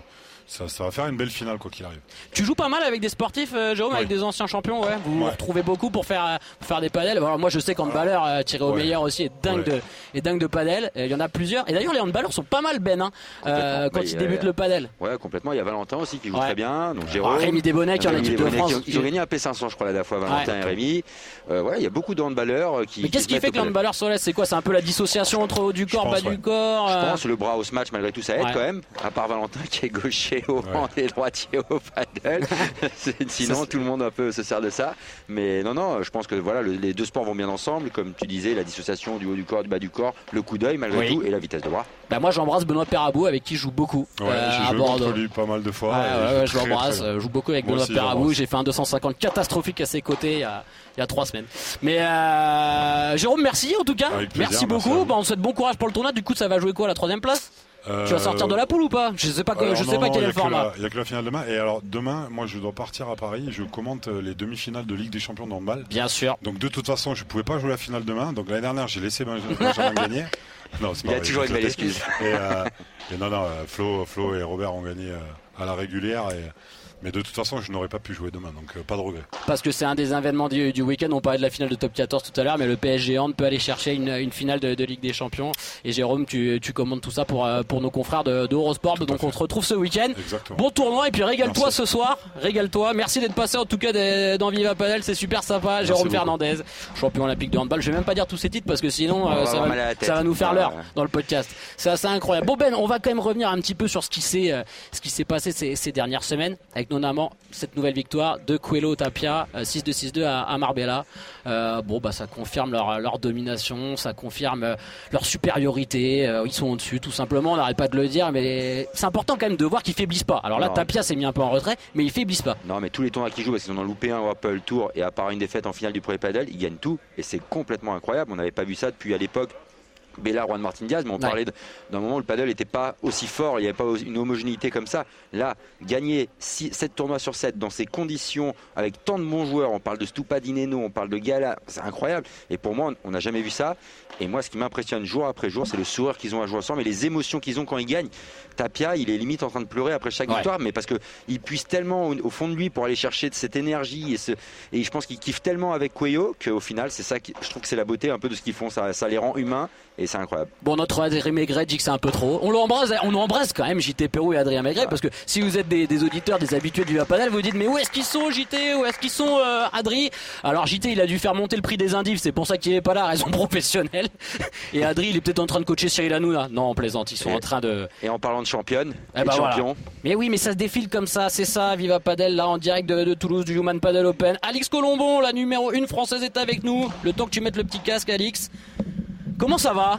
ça, ça va faire une belle finale quoi qu'il arrive. Tu joues pas mal avec des sportifs, euh, Jérôme, avec des anciens champions, ouais. Vous vous Ouais. retrouvez beaucoup pour faire euh, pour faire des padels. Alors moi, je sais qu'handballeur euh, tiré au Ouais. meilleur aussi est dingue Ouais. de est dingue de padel. Il y en a plusieurs. Et d'ailleurs, les handballeurs sont pas mal Ben hein, euh, quand Bah, ils débutent le padel. Ouais, complètement. Il y a Valentin aussi qui joue Ouais. très bien. Donc Jérôme. Ah, Rémi Desbonnets qui est en équipe de France. qui Ils ont gagné un P500, je crois, la dernière fois, Valentin Ouais. et Rémi. Euh, ouais, il y a beaucoup de handballeurs qui. Mais qu'est-ce qui fait que le padel. handballeur se laisse C'est quoi? C'est un peu la dissociation entre haut du corps, bas du corps. Je pense le bras au smash malgré tout ça aide quand même. À part Valentin qui est gaucher au vent et droitier au paddle. Sinon tout le monde un peu se sert de ça. Mais non non, je pense que voilà le- les deux sports vont bien ensemble. Comme tu disais, la dissociation du haut du corps, du bas du corps, le coup d'œil malgré Oui. tout et la vitesse de bras. Bah moi, j'embrasse Benoît Perabou avec qui je joue beaucoup Ouais, euh, j'ai à joué Bordeaux. contre lui pas mal de fois. Ouais, je l'embrasse. Je joue beaucoup avec Moi Benoît aussi, Perabou. J'ai fait un 250 catastrophique à ses côtés il y a, il y a trois semaines. Mais euh, Jérôme, merci en tout cas. Plaisir, merci beaucoup. Bah, on te souhaite bon courage pour le tournoi. Du coup, ça va jouer quoi la troisième place? Euh, Tu vas sortir de la poule ou pas? Je sais pas. que- alors je sais non, pas non, quel il y est a le que format. la- Il y a que la finale demain. Et alors demain, moi je dois partir à Paris. Je commente euh, les demi-finales de Ligue des Champions de handball. Bien sûr. Donc de toute façon, je pouvais pas jouer la finale demain. Donc l'année dernière, j'ai laissé Benj- Benjamin gagner. Non, c'est Il y a vrai, toujours une belle excuse. Et, euh, et non, non, Flo, Flo et Robert ont gagné euh, à la régulière. Et, mais de toute façon, je n'aurais pas pu jouer demain. Donc euh, pas de regret. Parce que c'est un des événements du, du week-end. On parlait de la finale de top 14 tout à l'heure, mais le PSG Hand peut aller chercher une, une finale de, de Ligue des Champions. Et Jérôme, tu, tu commandes tout ça pour, euh, pour nos confrères de, de Eurosport. Tout Donc fait. on te retrouve ce week-end. Exactement. Bon tournoi et puis régale-toi ce soir. Régale-toi. Merci d'être passé en tout cas dans Viva Padel. C'est super sympa. Jérôme beaucoup. Fernandez, champion olympique de handball. Je vais même pas dire tous ces titres parce que sinon euh, ça, va, tête. ça va nous faire Ouais. l'heure dans le podcast. C'est assez incroyable. Bon Ben, on va quand même revenir un petit peu sur ce qui s'est euh, ce qui s'est passé ces, ces dernières semaines avec notamment cette nouvelle victoire de Coelho Tapia euh, 6-2 6-2 à, à Marbella. Euh, bon bah ça confirme leur, leur domination, ça confirme euh, leur supériorité. Euh, ils sont au-dessus tout simplement. On n'arrête pas de le dire, mais c'est important quand même de voir qu'ils faiblissent pas. Alors là Non. Tapia s'est mis un peu en retrait, mais ils faiblissent pas. Non, mais tous les tournois qu'ils jouent, parce qu'ils en ont loupé un au Apple Tour, et à part une défaite en finale du premier paddle, ils gagnent tout. Et c'est complètement incroyable. On n'avait pas vu ça depuis à l'époque. Bella, Juan Martin Diaz, mais on Ouais. parlait d'un moment où le paddle n'était pas aussi fort, il n'y avait pas une homogénéité comme ça. Là, gagner 7 tournois sur 7 dans ces conditions, avec tant de bons joueurs, on parle de Stupadineno, on parle de Gala, c'est incroyable. Et pour moi, on n'a jamais vu ça. Et moi, ce qui m'impressionne jour après jour, c'est le sourire qu'ils ont à jouer ensemble et les émotions qu'ils ont quand ils gagnent. Tapia, il est limite en train de pleurer après chaque Ouais. victoire, mais parce qu'il puise tellement au, au fond de lui pour aller chercher de cette énergie et, ce- et je pense qu'il kiffe tellement avec Cuello qu'au final, c'est ça qui, je trouve que c'est la beauté un peu de ce qu'ils font. Ça, ça les rend humains et c'est incroyable. Bon, notre Adrien Maigret dit que c'est un peu trop. On l'embrasse, on embrasse quand même JT Perrou et Adrien Maigret parce que si vous êtes des, des auditeurs, des habitués du Vapadel, vous dites mais où est-ce qu'ils sont JT Où est-ce qu'ils sont euh, Adri? Alors JT il a dû faire monter le prix des indifs, c'est pour ça qu'il est pas là, raison professionnelle. Et Adri il est peut-être en train de coacher Cyril Hanouna. Non, on plaisante, ils sont Et- en train de. Et en parlant de championne, Eh et ben voilà. champion, Mais oui, mais ça se défile comme ça, c'est ça, Viva Padel, là en direct de, de Toulouse du Human Padel Open. Alix Colombon, la numéro 1 française est avec nous. Le temps que tu mettes le petit casque, Alix. Comment ça va?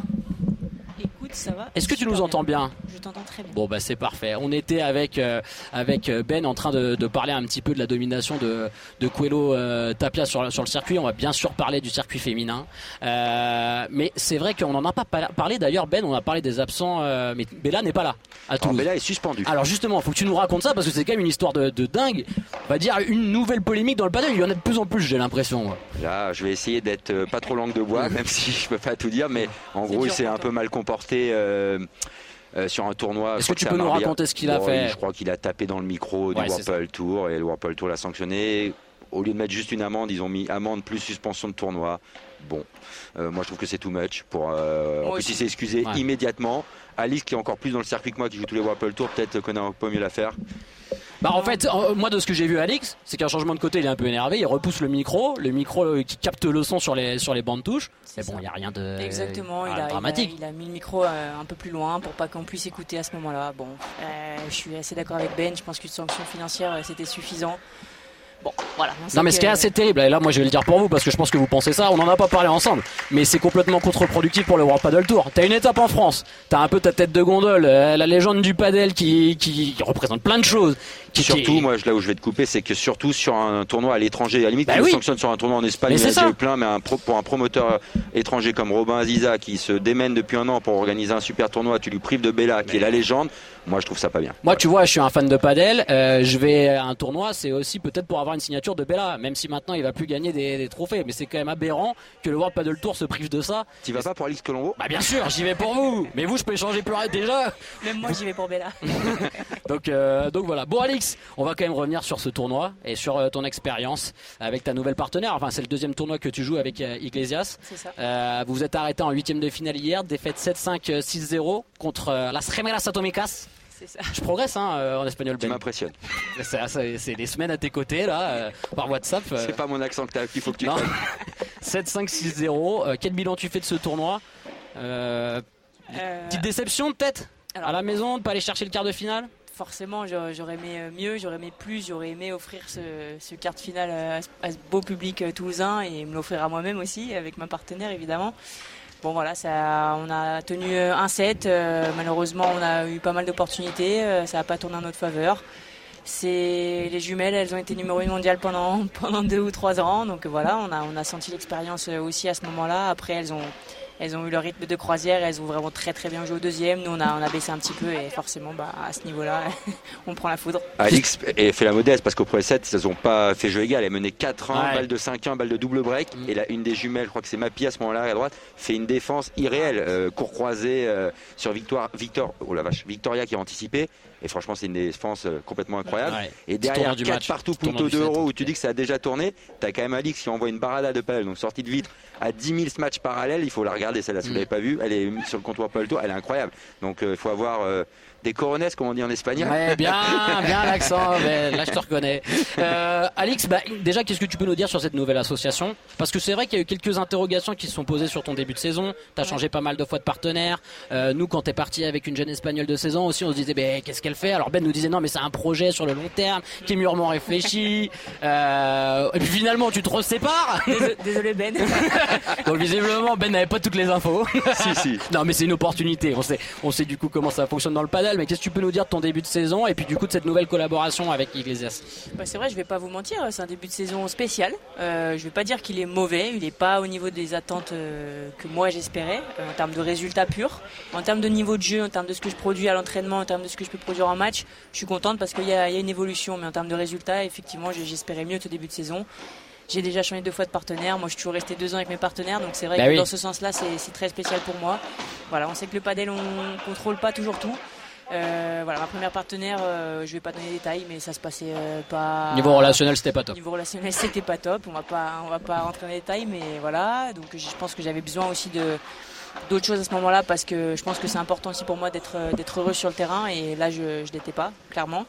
Ça va Est-ce que tu nous entends bien Je t'entends très bien. Bon bah c'est parfait. On était avec euh, avec euh, Ben en train de, de parler un petit peu de la domination de de Coelho euh, Tapia sur sur le circuit. On va bien sûr parler du circuit féminin. Euh, mais c'est vrai qu'on en a pas pa- parlé d'ailleurs Ben. On a parlé des absents. euh, mais Bella n'est pas là à alors. Bella est suspendue. Alors justement, faut que tu nous racontes ça parce que c'est quand même une histoire de, de dingue. On va dire une nouvelle polémique dans le padel. Il y en a de plus en plus, j'ai l'impression. moi. Là, je vais essayer d'être pas trop langue de bois, même si je peux pas tout dire, mais en gros, il s'est un peu mal comporté. Euh, euh, sur un tournoi. Est-ce que tu peux nous Marbella. raconter ce qu'il a Bon, fait Je crois qu'il a tapé dans le micro du Ouais, Whirlpool Tour et le Whirlpool Tour l'a sanctionné. Au lieu de mettre juste une amende, ils ont mis amende plus suspension de tournoi. Bon, Euh, moi je trouve que c'est too much. Pour, euh, en plus, il s'est excusé Ouais. immédiatement. Alice, qui est encore plus dans le circuit que moi, qui joue tous les Whirlpool Tour, peut-être connaît un peu mieux l'affaire. Bah en fait, euh, moi de ce que j'ai vu Alix, c'est qu'un changement de côté, il est un peu énervé. Il repousse le micro, le micro euh, qui capte le son sur les sur les bandes touches. C'est Mais bon, il y a rien de Exactement, il, a, il, a, dramatique. il a mis le micro euh, un peu plus loin pour pas qu'on puisse écouter à ce moment-là. Bon, euh, je suis assez d'accord avec Ben, je pense qu'une sanction financière euh, c'était suffisant. Bon, voilà. Non mais ce qui est assez terrible, et là moi je vais le dire pour vous parce que je pense que vous pensez ça, on n'en a pas parlé ensemble, mais c'est complètement contre-productif pour le World Paddle Tour. T'as une étape en France, t'as un peu ta tête de gondole, euh, la légende du paddle qui, qui représente plein de choses, Surtout, moi, là où je vais te couper, c'est que surtout sur un tournoi à l'étranger, à la limite, Bah oui. sanctionnes sur un tournoi en Espagne, Mais il y a eu plein, mais un pro- pour un promoteur étranger comme Robin Aziza qui se démène depuis un an pour organiser un super tournoi, tu lui prives de Bella, qui est la légende, moi je trouve ça pas bien. Moi, tu vois, je suis un fan de padel. euh, je vais à un tournoi, c'est aussi peut-être pour avoir une signature de Bella, même si maintenant il va plus gagner des, des trophées. Mais c'est quand même aberrant que le World Padel Tour se prive de ça. Tu vas pas pour Alix Colombo? Bah bien sûr, j'y vais pour vous. Mais vous, je peux échanger plus rien déjà. Même moi, j'y vais pour Bella. Donc, euh, donc voilà. Bon, Alix, on va quand même revenir sur ce tournoi et sur euh, ton expérience avec ta nouvelle partenaire. Enfin, c'est le deuxième tournoi que tu joues avec euh, Iglesias. C'est ça. Euh, vous vous êtes arrêté en huitième de finale hier, défaite 7-5, euh, 6-0 contre euh, las Gemelas Atomicas. C'est ça. Je progresse hein, euh, en espagnol. Tu Ben. m'impressionnes. C'est des semaines à tes côtés là, euh, par WhatsApp. euh, C'est pas mon accent que qu'il faut que tu non. prennes. 7-5-6-0. Euh, quel bilan tu fais de ce tournoi? Euh, Euh, Petite déception peut-être? À la maison de pas aller chercher le quart de finale? Forcément, j'aurais aimé euh, mieux, j'aurais aimé plus, j'aurais aimé offrir ce, ce quart de finale à, ce- beau public euh, toulousain et me l'offrir à moi-même aussi, avec ma partenaire évidemment. Bon voilà, on a tenu euh, un set, malheureusement on a eu pas mal d'opportunités, ça n'a pas tourné en notre faveur. C'est les jumelles, elles ont été numéro une mondiale pendant pendant deux ou trois ans, donc voilà, on a on a senti l'expérience aussi à ce moment-là. Après elles ont elles ont eu leur rythme de croisière, elles ont vraiment très très bien joué au deuxième. Nous on a on a baissé un petit peu et forcément bah à ce niveau-là on prend la foudre. Alix et fait la modeste parce qu'au premier set, ils n'ont pas fait jeu égal. Elle menait 4-1, Ouais. balle de 5-1, balle de double break. Mm. Et là, une des jumelles, je crois que c'est Mapi à ce moment-là, à droite, fait une défense irréelle. Euh, court croisé euh, sur Victoire, Victor, oh la vache, Victoria qui a anticipé. Et franchement, c'est une défense euh, complètement incroyable. Ouais. Et derrière, du 4 match, partout, punto du 2 set. euros où tu dis que ça a déjà tourné. T'as quand même Alix qui envoie une barada de pelle, donc sortie de vitre à 10 000 matchs parallèles. Il faut la regarder, celle-là, si vous Mm. l'avez pas vue. Elle est sur le comptoir Palto, elle est incroyable. Donc euh, il faut avoir euh, des coronesses, comme on dit en espagnol. Ouais, bien, bien l'accent. Là, je te reconnais. Euh, Alix, bah, déjà, qu'est-ce que tu peux nous dire sur cette nouvelle association? Parce que c'est vrai qu'il y a eu quelques interrogations qui se sont posées sur ton début de saison. T'as changé pas mal de fois de partenaire. Euh, nous, quand t'es parti avec une jeune espagnole de 16 ans aussi, on se disait, ben, qu'est-ce qu'elle fait? Alors Ben nous disait, non, mais c'est un projet sur le long terme qui est mûrement réfléchi. Euh, et puis finalement, tu te sépares. Désolé, désolé, Ben. Donc visiblement, Ben n'avait pas toutes les infos. si, si. Non, mais c'est une opportunité. On sait, on sait du coup comment ça fonctionne dans le padel. Mais qu'est-ce que tu peux nous dire de ton début de saison et puis du coup de cette nouvelle collaboration avec Iglesias? Bah, c'est vrai, je vais pas vous mentir, c'est un début de saison spécial. Euh, je vais pas dire qu'il est mauvais, il est pas au niveau des attentes euh, que moi j'espérais euh, en termes de résultats purs, en termes de niveau de jeu, en termes de ce que je produis à l'entraînement, en termes de ce que je peux produire en match. Je suis contente parce qu'il y, a il y a une évolution, mais en termes de résultats, effectivement, j'espérais mieux ce début de saison. J'ai déjà changé deux fois de partenaire. Moi, je suis toujours resté deux ans avec mes partenaires, donc c'est vrai Bah que oui. dans ce sens-là, c'est c'est très spécial pour moi. Voilà, on sait que le padel, on contrôle pas toujours tout. Euh, voilà, ma première partenaire, euh, je vais pas donner les détails, mais ça se passait euh, pas. Niveau relationnel, c'était pas top. Niveau relationnel, c'était pas top. On va pas, on va pas rentrer dans les détails, mais voilà. Donc, je pense que j'avais besoin aussi de d'autres choses à ce moment-là parce que je pense que c'est important aussi pour moi d'être euh, d'être heureux sur le terrain et là je je l'étais pas clairement.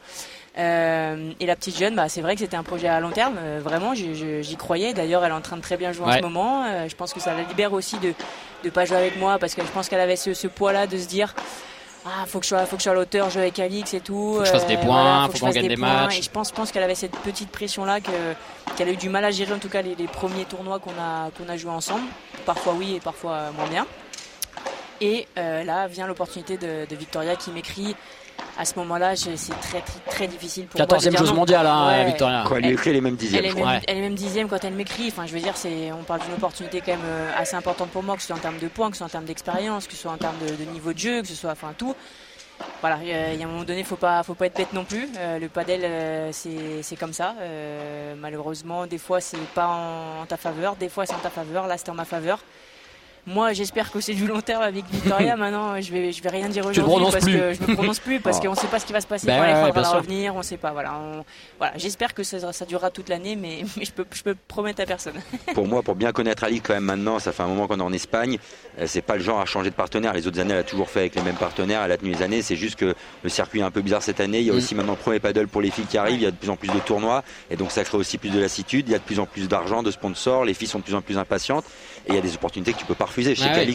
Et la petite jeune, bah, c'est vrai que c'était un projet à long terme. vraiment, j'y croyais. D'ailleurs, elle est en train de très bien jouer en ce moment. Je pense que ça la libère aussi de de pas jouer avec moi parce que je pense qu'elle avait ce, ce poids-là de se dire. Ah, faut que je sois, faut que je sois à l'auteur, jouer avec Alix et tout. Faut que je fasse des points, voilà, faut qu'on gagne des points. matchs. Et je pense, pense qu'elle avait cette petite pression-là que qu'elle a eu du mal à gérer en tout cas les, les premiers tournois qu'on a qu'on a joué ensemble. Parfois oui et parfois moins bien. Et euh, là vient l'opportunité de, de Victoria qui m'écrit. À ce moment-là, c'est très, très très difficile pour moi. de 14e dire joueuse non. mondiale, hein, Ouais. Victoria. Quoi, elle lui écrit les mêmes dixièmes. Elle est, même, crois. elle est même dixième quand elle m'écrit. Enfin, je veux dire, c'est, on parle d'une opportunité quand même euh, assez importante pour moi, que ce soit en termes de points, que ce soit en termes d'expérience, que ce soit en termes de, de niveau de jeu, que ce soit, enfin tout. Voilà, il y a il y a un moment donné, faut pas, faut pas être bête non plus. Euh, le padel, euh, c'est, c'est comme ça. Euh, malheureusement, des fois, c'est pas en, en ta faveur, des fois, c'est en ta faveur. Là, c'était en ma faveur. Moi, j'espère que c'est du long terme avec Victoria. Maintenant, je vais, je vais rien dire aujourd'hui parce plus. que je me prononce plus parce Oh. qu'on sait pas ce qui va se passer Ben quand ouais, la sûr. revenir. On sait pas. Voilà, on- voilà. J'espère que ça, ça durera toute l'année, mais, mais je peux, je peux promettre à personne. pour moi, pour bien connaître Ali quand même maintenant, ça fait un moment qu'on est en Espagne. euh, C'est pas le genre à changer de partenaire. Les autres années, elle a toujours fait avec les mêmes partenaires. Elle a tenu les années. C'est juste que le circuit est un peu bizarre cette année. Il y a Mm. aussi maintenant le premier paddle pour les filles qui arrivent. Il y a de plus en plus de tournois et donc ça crée aussi plus de lassitude. Il y a de plus en plus d'argent, de sponsors. Les filles sont de plus en plus impatientes et il y a des opportunités que tu peux pas. Je sais Ah ouais.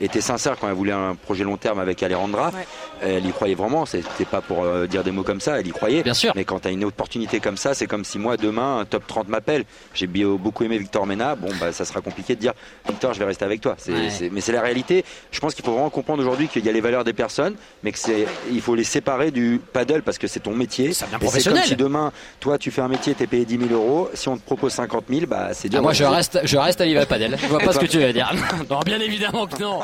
Était sincère quand elle voulait un projet long terme avec Alejandra. Ouais. Elle y croyait vraiment. C'était pas pour euh, dire des mots comme ça. Elle y croyait. Bien sûr. Mais quand tu as une opportunité comme ça, c'est comme si moi demain un top 30 m'appelle. J'ai beaucoup aimé Victor Mena. Bon, bah ça sera compliqué de dire Victor, je vais rester avec toi. Ouais. mais c'est la réalité. Je pense qu'il faut vraiment comprendre aujourd'hui qu'il y a les valeurs des personnes, mais que c'est il faut les séparer du paddle parce que c'est ton métier. Ça professionnel. comme si demain, toi, tu fais un métier, t'es payé 10 000 euros. Si on te propose 50 000, bah c'est dur. Ah, moi je reste, je reste à Padel. Je vois pas ce que tu veux dire. Non, bien évidemment que non.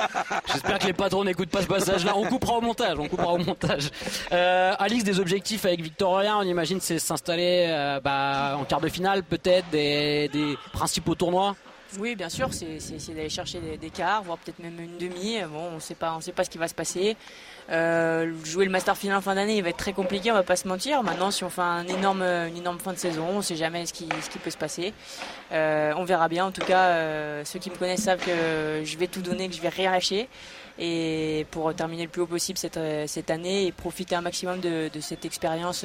J'espère que les patrons n'écoutent pas ce passage-là. On coupera au montage. On coupera au montage. Euh, Alix, des objectifs avec Victoria, on imagine c'est s'installer euh, bah, en quart de finale, peut-être des, des principaux tournois. Oui, bien sûr, c'est d'aller chercher des, des quarts, voire peut-être même une demi. Bon, on sait pas, on sait pas ce qui va se passer. Euh, jouer le Master Final en fin d'année, il va être très compliqué, on va pas se mentir. Maintenant, si on fait un énorme, une énorme fin de saison, on sait jamais ce qui, ce qui peut se passer. Euh, on verra bien. En tout cas, euh, ceux qui me connaissent savent que je vais tout donner, que je vais rien lâcher. Et pour terminer le plus haut possible cette, euh, cette année et profiter un maximum de cette expérience.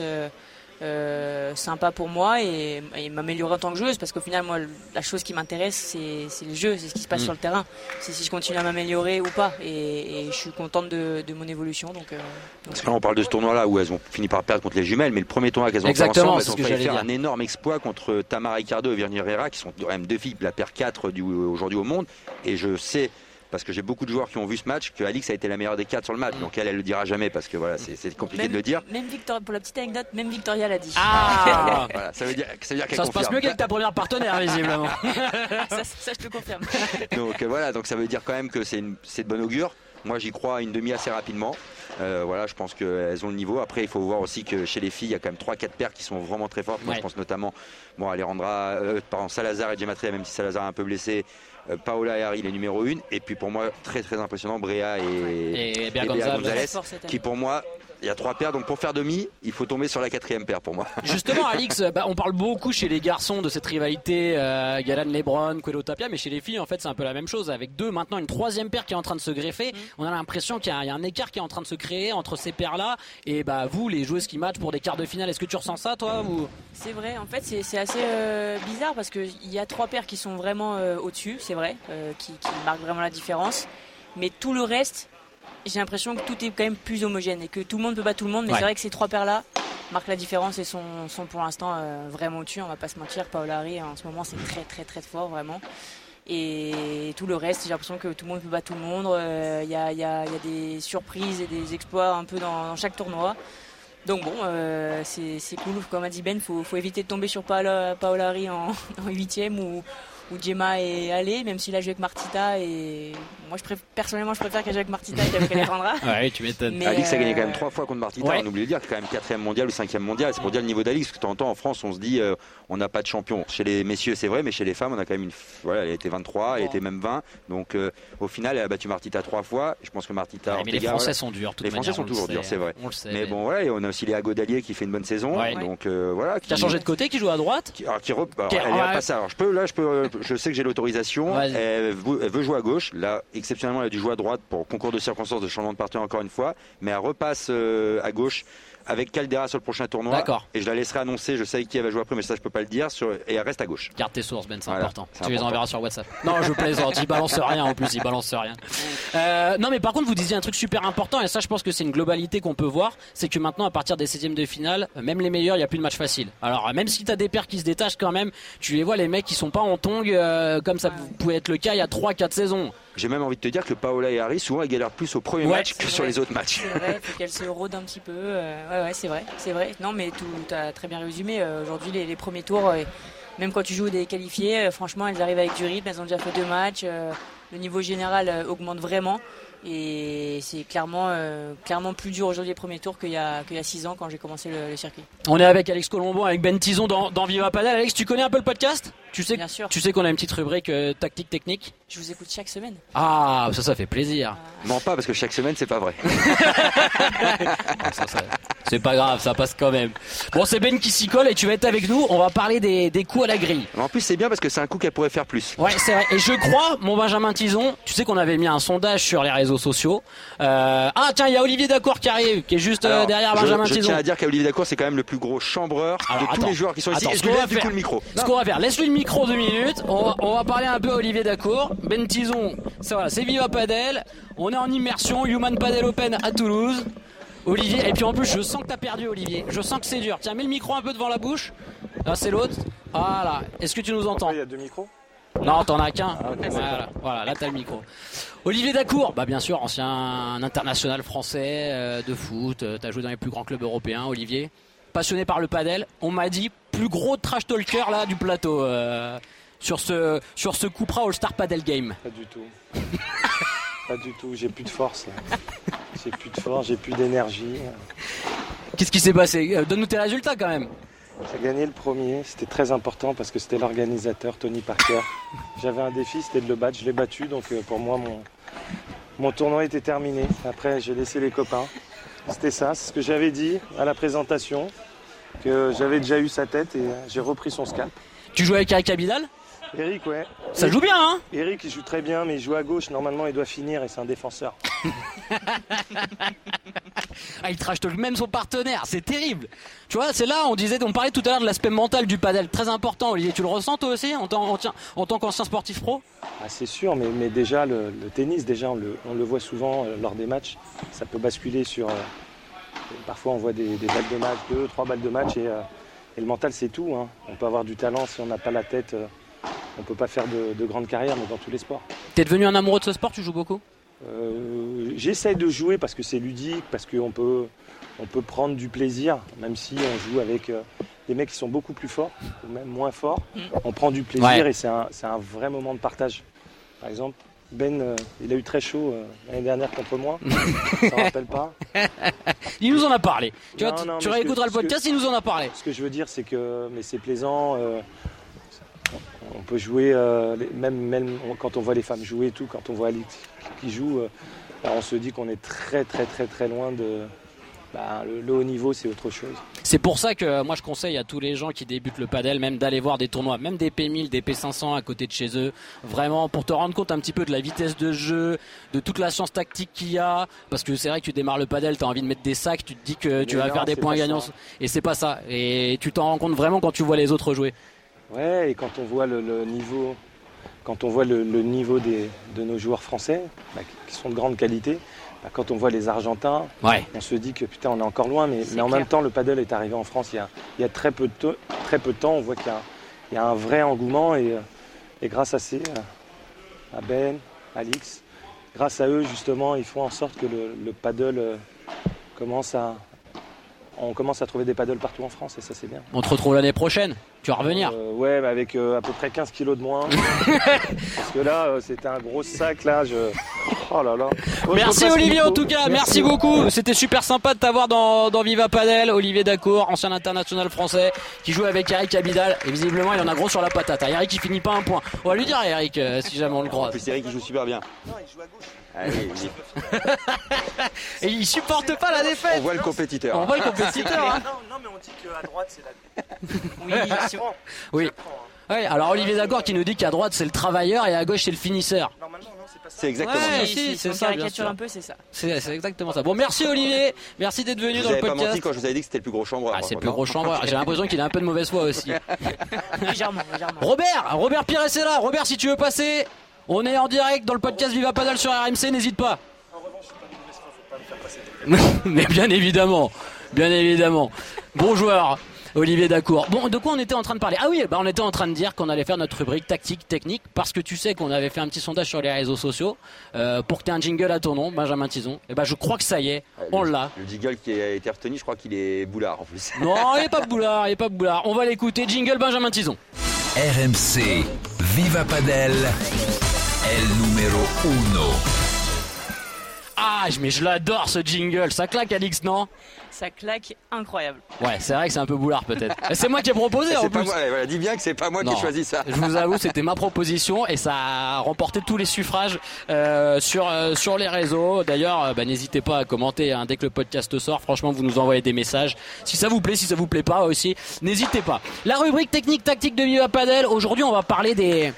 Euh, sympa pour moi et, et m'améliorer en tant que joueuse parce qu'au final moi la chose qui m'intéresse c'est c'est le jeu c'est ce qui se passe Mm. sur le terrain c'est si je continue à m'améliorer ou pas et, et je suis contente de, de mon évolution donc, euh, donc Parce que là, on parle de ce tournoi-là où elles ont fini par perdre contre les jumelles, mais le premier tournoi qu'elles ont fait Exactement, ensemble, c'est elles ont j'allais faire dire. un énorme exploit contre Tamara Ricardo et Virginie Herrera, qui sont quand même deux filles, la paire 4 du, aujourd'hui au monde. Et je sais, parce que j'ai beaucoup de joueurs qui ont vu ce match, que Alix a été la meilleure des 4 sur le match. Donc elle, elle le dira jamais parce que voilà, c'est compliqué même, de le dire. même Victoria pour la petite anecdote même Victoria l'a dit Ah Voilà, ça veut dire, ça veut dire qu'elle Ça se passe mieux qu'avec ta première partenaire, visiblement. ça, ça, je te confirme Donc euh, voilà, donc ça veut dire quand même que c'est une- c'est de bon augure. Moi j'y crois à une demi assez rapidement. Euh, voilà, je pense qu'elles ont le niveau. Après, il faut voir aussi que chez les filles, il y a quand même 3-4 paires qui sont vraiment très fortes. Moi Ouais. je pense notamment bon, Alejandra, euh, pardon, Salazar et Gematria, même si Salazar est un peu blessé. euh, Paola et Harry, les numéro 1. Et puis pour moi, très très impressionnant, Brea et, Et Gonzalez. Qui pour moi, il y a trois paires. Donc pour faire demi, il faut tomber sur la quatrième paire pour moi. Justement, Alix, bah, on parle beaucoup chez les garçons de cette rivalité euh, Galan Lebron, Coelho Tapia, mais chez les filles, en fait, c'est un peu la même chose. Avec deux, maintenant, une troisième paire qui est en train de se greffer. On a l'impression qu'il y, a- il y a un écart qui est en train de se créer entre ces paires-là. Et bah, vous, les joueuses qui matchent pour des quarts de finale, est-ce que tu ressens ça, toi ou... C'est vrai, en fait c'est c'est assez euh, bizarre parce qu'il y a trois paires qui sont vraiment euh, au-dessus, c'est vrai, euh, qui, qui marquent vraiment la différence. Mais tout le reste, j'ai l'impression que tout est quand même plus homogène et que tout le monde peut battre tout le monde. Mais Ouais. c'est vrai que ces trois paires-là marquent la différence et sont, sont pour l'instant euh, vraiment au-dessus, on va pas se mentir. Paola Harry en ce moment c'est très très très fort vraiment. Et tout le reste, j'ai l'impression que tout le monde peut battre tout le monde. Euh, Il y, a, il y a- y a des surprises et des exploits un peu dans, dans chaque tournoi. Donc bon, euh, c'est cool. Comme a dit Ben, faut, faut éviter de tomber sur Paola, Paola Harry en, en huitième ou, ou Gemma et aller, même s'il a joué avec Martita. Et moi, je préf- personnellement, je préfère qu'elle joue avec Martita qu'avec Alejandra. Ouais, tu m'étonnes. Alix a gagné quand euh, même trois fois contre Martita, ouais. on oublie de dire, qui est quand même quatrième mondial ou cinquième mondial. C'est pour dire le niveau d'Alix, parce que de temps en temps en France, on se dit euh, on n'a pas de champion. Chez les messieurs, c'est vrai, mais chez les femmes, on a quand même une. Voilà, elle était 23, elle était même 20. Donc euh, au final, elle a battu Martita trois fois. Je pense que Martita. Ouais, mais les Français voilà. sont durs. Les Français manière, sont on le toujours sait. durs, c'est vrai. On le sait. Mais bon, voilà, et on a aussi Léa Godalier qui fait une bonne saison. Ouais. Donc euh, voilà. Qui a changé de côté, qui joue à droite qui, alors, qui rep- alors, Qui- elle est ouais. à passer. Alors, je peux, là, je peux, euh, je sais que j'ai l'autorisation. Vas-y. Elle, veut- elle veut jouer à gauche. Là, exceptionnellement, elle a dû jouer à droite pour concours de circonstances de changement de partenaire encore une fois. Mais elle repasse euh, à gauche avec Caldera sur le prochain tournoi. D'accord. Et je la laisserai annoncer. Je sais qui elle va jouer après, mais ça, je peux pas le dire. Sur, et elle reste à gauche. Garde tes sources, Ben, c'est Voilà, important. Tu les enverras sur WhatsApp. Non, je plaisante. Il balance rien en plus. Il balance rien. Euh, non, mais par contre, vous disiez un truc super important, et ça, je pense que c'est une globalité qu'on peut voir. C'est que maintenant, à partir des 16 de finale, même les meilleurs, il n'y a plus de match facile. Alors, même si tu as des paires qui se détachent quand même, tu les vois, les mecs qui sont pas en tongs, euh, comme ça pouvait être le cas il y a 3-4 saisons. J'ai même envie de te dire que Paola et Harry, souvent, ils galèrent plus au premier Ouais, match que sur les autres matchs. C'est vrai, faut qu'elle se rôde un petit peu. euh, ouais, ouais, c'est vrai, c'est vrai. Non, mais tu as très bien résumé. euh, Aujourd'hui, les, les premiers tours, euh, même quand tu joues des qualifiés, franchement, elles arrivent avec du rythme. Elles ont déjà fait deux matchs. Euh, le niveau général euh, augmente vraiment. Et c'est clairement, euh, clairement plus dur aujourd'hui les premiers tours qu'il y a, qu'il y a six ans quand j'ai commencé le, le circuit. On est avec Alex Colombon, avec Ben Tison dans, dans Viva Padel. Alex, tu connais un peu le podcast? Tu sais, Bien sûr. tu sais qu'on a une petite rubrique euh, tactique technique. Je vous écoute chaque semaine. Ah, ça, ça fait plaisir. Mens pas parce que chaque semaine, c'est pas vrai. Ça, ça, C'est pas grave, ça passe quand même. Bon, c'est Ben qui s'y colle et tu vas être avec nous. On va parler des, des coups à la grille. En plus, c'est bien parce que c'est un coup qu'elle pourrait faire plus. Ouais, c'est vrai. Et je crois, mon Benjamin Tison, tu sais qu'on avait mis un sondage sur les réseaux sociaux. Euh, ah tiens, il y a Olivier Dacour qui arrive, qui est juste euh, Alors, derrière je, Benjamin je Tison. tiens à dire qu'Olivier Dacour, c'est quand même le plus gros chambreur Alors, de tous les joueurs qui sont ici. Attends, ce je lui qu'on va faire- coup le micro? Ce qu'on va faire, laisse-lui le micro deux minutes. On va, on va parler un peu à Olivier Dacour. Ben Tison, c'est voilà, c'est Viva Padel. On est en immersion, Human Padel Open à Toulouse. Olivier, et puis en plus, je sens que t'as perdu, Olivier. Je sens que c'est dur. Tiens, mets le micro un peu devant la bouche. Là, c'est l'autre. Voilà. Est-ce que tu nous entends Il y a deux micros Non, t'en as qu'un. voilà, voilà, là t'as le micro. Olivier Dacour, bah bien sûr, ancien international français euh, de foot. euh, T'as joué dans les plus grands clubs européens, Olivier. Passionné par le padel. On m'a dit plus gros trash talker là du plateau euh, sur ce sur ce Cupra All Star Padel Game. Pas du tout. Pas du tout, j'ai plus de force. J'ai plus de force, j'ai plus d'énergie. Qu'est-ce qui s'est passé? Euh, Donne-nous tes résultats quand même. J'ai gagné le premier, c'était très important parce que c'était l'organisateur Tony Parker. J'avais un défi, c'était de le battre, je l'ai battu, donc euh, pour moi mon, mon tournoi était terminé. Après j'ai laissé les copains. C'était ça, c'est ce que j'avais dit à la présentation, que j'avais déjà eu sa tête et euh, j'ai repris son scalp. Tu joues avec Eric Abidal? Eric, ouais. Ça joue bien, hein Eric, il joue très bien, mais il joue à gauche. Normalement, il doit finir et c'est un défenseur. Ah, il trash talk même son partenaire, c'est terrible. Tu vois, c'est là, on disait, on parlait tout à l'heure de l'aspect mental du padel, très important. Olivier, tu le ressens toi aussi en tant, en tant- en tant qu'ancien sportif pro? Ah, c'est sûr, mais, mais déjà, le, le tennis, déjà, on le, on le voit souvent euh, lors des matchs. Ça peut basculer sur. euh, parfois, on voit des, des balles de match, deux, trois balles de match, et, euh, et le mental, c'est tout. hein. On peut avoir du talent si on n'a pas la tête. On peut pas faire de, de grandes carrières, mais dans tous les sports. T'es devenu un amoureux de ce sport, tu joues beaucoup? Euh, J'essaie de jouer parce que c'est ludique, parce qu'on peut, on peut prendre du plaisir, même si on joue avec euh, des mecs qui sont beaucoup plus forts, ou même moins forts. On prend du plaisir Ouais. et c'est un, un vrai moment de partage. Par exemple, Ben, euh, il a eu très chaud euh, l'année dernière contre moi. Ça ne rappelle pas. Il nous en a parlé. Tu, Non, non, réécouteras le podcast, que- il nous en a parlé. Ce que je veux dire, c'est que mais c'est plaisant. On peut jouer, euh, même, même quand on voit les femmes jouer et tout, quand on voit Alix qui joue, euh, bah, on se dit qu'on est très très très très loin de. bah, le, le haut niveau, c'est autre chose. C'est pour ça que euh, moi je conseille à tous les gens qui débutent le padel même d'aller voir des tournois, même des P1000, des P500 à côté de chez eux, vraiment pour te rendre compte un petit peu de la vitesse de jeu, de toute la science tactique qu'il y a, parce que c'est vrai que tu démarres le padel, tu as envie de mettre des sacs, tu te dis que tu Mais vas non, faire des points gagnants, ça. et c'est pas ça. Et tu t'en rends compte vraiment quand tu vois les autres jouer. Ouais, et quand on voit le, le niveau, quand on voit le, le niveau des, de nos joueurs français, bah, qui sont de grande qualité, bah, quand on voit les Argentins, Ouais. on se dit que putain, on est encore loin, mais, mais en clair. même temps, le paddle est arrivé en France il y a, il y a très, peu de très peu de temps. On voit qu'il y a, il y a un vrai engouement et, euh, et grâce à ces, euh, à Ben, Alix, grâce à eux, justement, ils font en sorte que le, le paddle euh, commence à. On commence à trouver des paddles partout en France et ça c'est bien. On te retrouve l'année prochaine, tu vas revenir. Euh, ouais, mais avec euh, à peu près 15 kilos de moins. Parce que là, euh, c'était un gros sac là. Je... Oh là là. Merci Olivier en tout cas, merci, beaucoup. C'était super sympa de t'avoir dans, dans Viva Padel. Olivier Dacour, ancien international français, qui joue avec Eric Abidal. Et visiblement, il en a gros sur la patate. Ah, Eric, il finit pas un point. On va lui dire à Eric, euh, si jamais on le En croise. plus, Eric, il joue super bien. Non, il joue à gauche. Allez, Et il supporte pas la défaite. on voit le compétiteur. On voit le compétiteur. hein. Non, non, mais on dit qu'à droite, c'est la. Oui, si- Oui. Ouais, alors Olivier Dacour qui nous dit qu'à droite c'est le travailleur et à gauche c'est le finisseur. Normalement, non, c'est pas ça. C'est exactement Ouais, ça. si, c'est ça, caricature un peu, c'est ça. C'est c'est exactement ça. Bon, merci Olivier, merci d'être venu dans le pas menti podcast. quand je vous avais dit que c'était le plus gros chambreur. Ah, c'est le plus gros hein. chambreur. J'ai l'impression qu'il a un peu de mauvaise foi aussi. Légèrement, légèrement. Robert, Robert Pires est là. Robert, si tu veux passer, on est en direct dans le podcast Viva Padel sur RMC, n'hésite pas. Mais bien évidemment, bien évidemment. Bon joueur. Olivier Dacour. Bon, de quoi on était en train de parler? Ah oui, bah on était en train de dire qu'on allait faire notre rubrique tactique, technique, parce que tu sais qu'on avait fait un petit sondage sur les réseaux sociaux euh, pour que tu aies un jingle à ton nom, Benjamin Tison. Et ben je crois que ça y est, on Le- l'a. Le jiggle qui a été retenu, je crois qu'il est boulard en plus. Non, il est pas boulard, il est pas boulard. On va l'écouter. Jingle Benjamin Tison. RMC Viva Padel El numero uno. Ah, mais je l'adore ce jingle. Ça claque, Alix, non? Ça claque incroyable. Ouais, c'est vrai que c'est un peu boulard peut-être. C'est moi qui ai proposé en C'est pas plus. moi, voilà, dis bien que c'est pas moi Non. qui ai choisi ça. Je vous avoue, c'était ma proposition et ça a remporté tous les suffrages euh, sur euh, sur les réseaux. D'ailleurs, euh, bah, n'hésitez pas à commenter hein, dès que le podcast sort. Franchement, vous nous envoyez des messages. Si ça vous plaît, si ça vous plaît pas aussi, n'hésitez pas. La rubrique technique tactique de Viva Padel. Aujourd'hui, on va parler des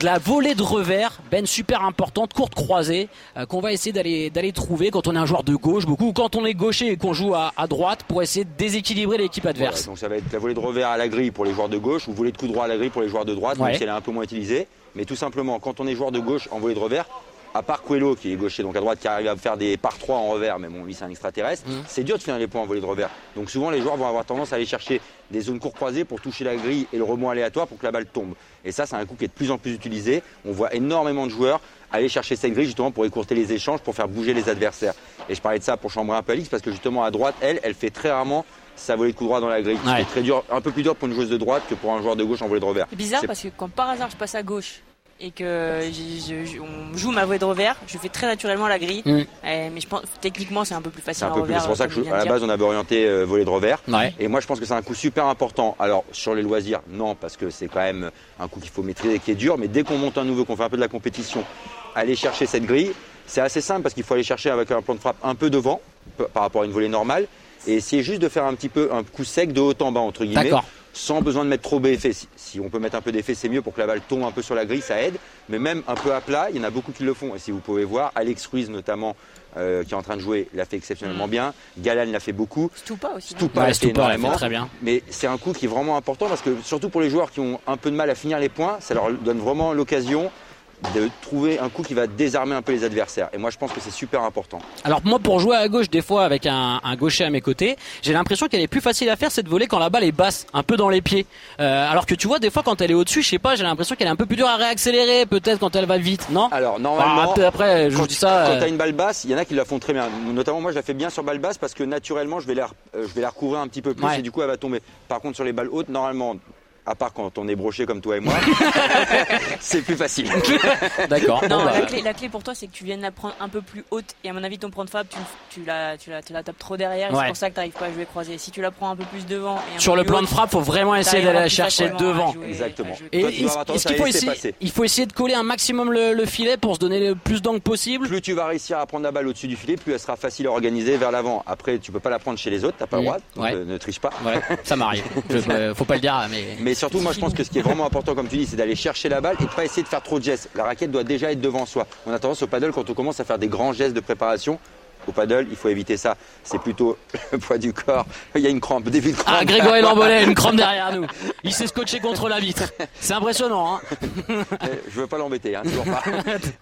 de la volée de revers, ben super importante, courte croisée, euh, qu'on va essayer d'aller d'aller trouver quand on est un joueur de gauche, beaucoup, ou quand on est gaucher et qu'on joue à, à droite pour essayer de déséquilibrer l'équipe adverse. Voilà, donc ça va être la volée de revers à la grille pour les joueurs de gauche ou volée de coup droit à la grille pour les joueurs de droite, Ouais. même si elle est un peu moins utilisée. Mais tout simplement, quand on est joueur de gauche en volée de revers, à part Coelho qui est gaucher, donc à droite qui arrive à faire des par 3 en revers, mais bon, lui c'est un extraterrestre, Mhm. c'est dur de finir les points en volée de revers. Donc souvent les joueurs vont avoir tendance à aller chercher des zones court croisées pour toucher la grille et le rebond aléatoire pour que la balle tombe. Et ça, c'est un coup qui est de plus en plus utilisé. On voit énormément de joueurs aller chercher cette grille justement pour écourter les échanges, pour faire bouger les adversaires. Et je parlais de ça pour chambrer un peu Alix parce que justement à droite, elle, elle fait très rarement sa volée de coup droit dans la grille. Ouais. C'est très dur, un peu plus dur pour une joueuse de droite que pour un joueur de gauche en volée de revers. C'est bizarre parce que quand par hasard je passe à gauche et que je- je- on joue ma volée de revers, je fais très naturellement la grille. Mm. Eh, mais je pense techniquement c'est un peu plus facile C'est un en peu plus. revers. C'est pour ça que je à la base on avait orienté euh, volée de revers. Ouais. Et moi je pense que c'est un coup super important. Alors sur les loisirs, non, parce que c'est quand même un coup qu'il faut maîtriser, qui est dur. Mais dès qu'on monte un nouveau, qu'on fait un peu de la compétition, aller chercher cette grille, c'est assez simple parce qu'il faut aller chercher avec un plan de frappe un peu devant par rapport à une volée normale et essayer juste de faire un petit peu un coup sec de haut en bas entre guillemets. D'accord. Sans besoin de mettre trop d'effet. Si, si on peut mettre un peu d'effet, c'est mieux pour que la balle tombe un peu sur la grille, ça aide. Mais même un peu à plat, il y en a beaucoup qui le font. Et si vous pouvez voir, Alex Ruiz notamment, euh, qui est en train de jouer, l'a fait exceptionnellement bien. Galan l'a fait beaucoup. Stupa aussi. non Stupa Ouais, l'a fait Stupa l'a fait énormément. très bien. Mais c'est un coup qui est vraiment important parce que surtout pour les joueurs qui ont un peu de mal à finir les points, ça leur donne vraiment l'occasion de trouver un coup qui va désarmer un peu les adversaires. Et moi, je pense que c'est super important. Alors moi pour jouer à gauche des fois avec un, un gaucher à mes côtés, j'ai l'impression qu'elle est plus facile à faire cette volée quand la balle est basse, un peu dans les pieds. Euh, alors que tu vois des fois quand elle est au-dessus, je sais pas, j'ai l'impression qu'elle est un peu plus dure à réaccélérer peut-être quand elle va vite, non? Alors normalement, Ah, après je quand, dis ça. quand euh, tu as une balle basse, il y en a qui la font très bien. Notamment moi, je la fais bien sur balle basse parce que naturellement, je vais la, euh, je vais la recouvrir un petit peu plus Ouais. et du coup, elle va tomber. Par contre, sur les balles hautes, normalement, à part quand on est broché comme toi et moi, c'est plus facile. D'accord. Non, bah, la, clé, la clé pour toi, c'est que tu viennes la prendre un peu plus haute. Et à mon avis, ton point de frappe, tu, tu, la, tu, la, tu la tapes trop derrière. Ouais. C'est pour ça que tu n'arrives pas à jouer croisé. Si tu la prends un peu plus devant. Et un sur peu le plan de frappe, faut vraiment essayer d'aller la chercher devant. jouer- Exactement. Et Toi, est-ce qu'il faut essayer, il faut essayer de coller un maximum le, le filet pour se donner le plus d'angle possible Plus tu vas réussir à prendre la balle au-dessus du filet, plus elle sera facile à organiser vers l'avant. Après, tu peux pas la prendre chez les autres, t'as pas le Mm. droit, Ouais. euh, ne triche pas. Ouais, ça m'arrive. Je- euh, faut pas le dire, mais. Mais surtout, moi, je pense que ce qui est vraiment important, comme tu dis, c'est d'aller chercher la balle et de pas essayer de faire trop de gestes. La raquette doit déjà être devant soi. On a tendance au paddle quand on commence à faire des grands gestes de préparation. Au paddle, il faut éviter ça. C'est plutôt le poids du corps. Il y a une crampe, début de crampe. Ah, Grégory Lambolet, une crampe derrière nous. Il s'est scotché contre la vitre. C'est impressionnant, hein. Je veux pas l'embêter, hein, toujours pas.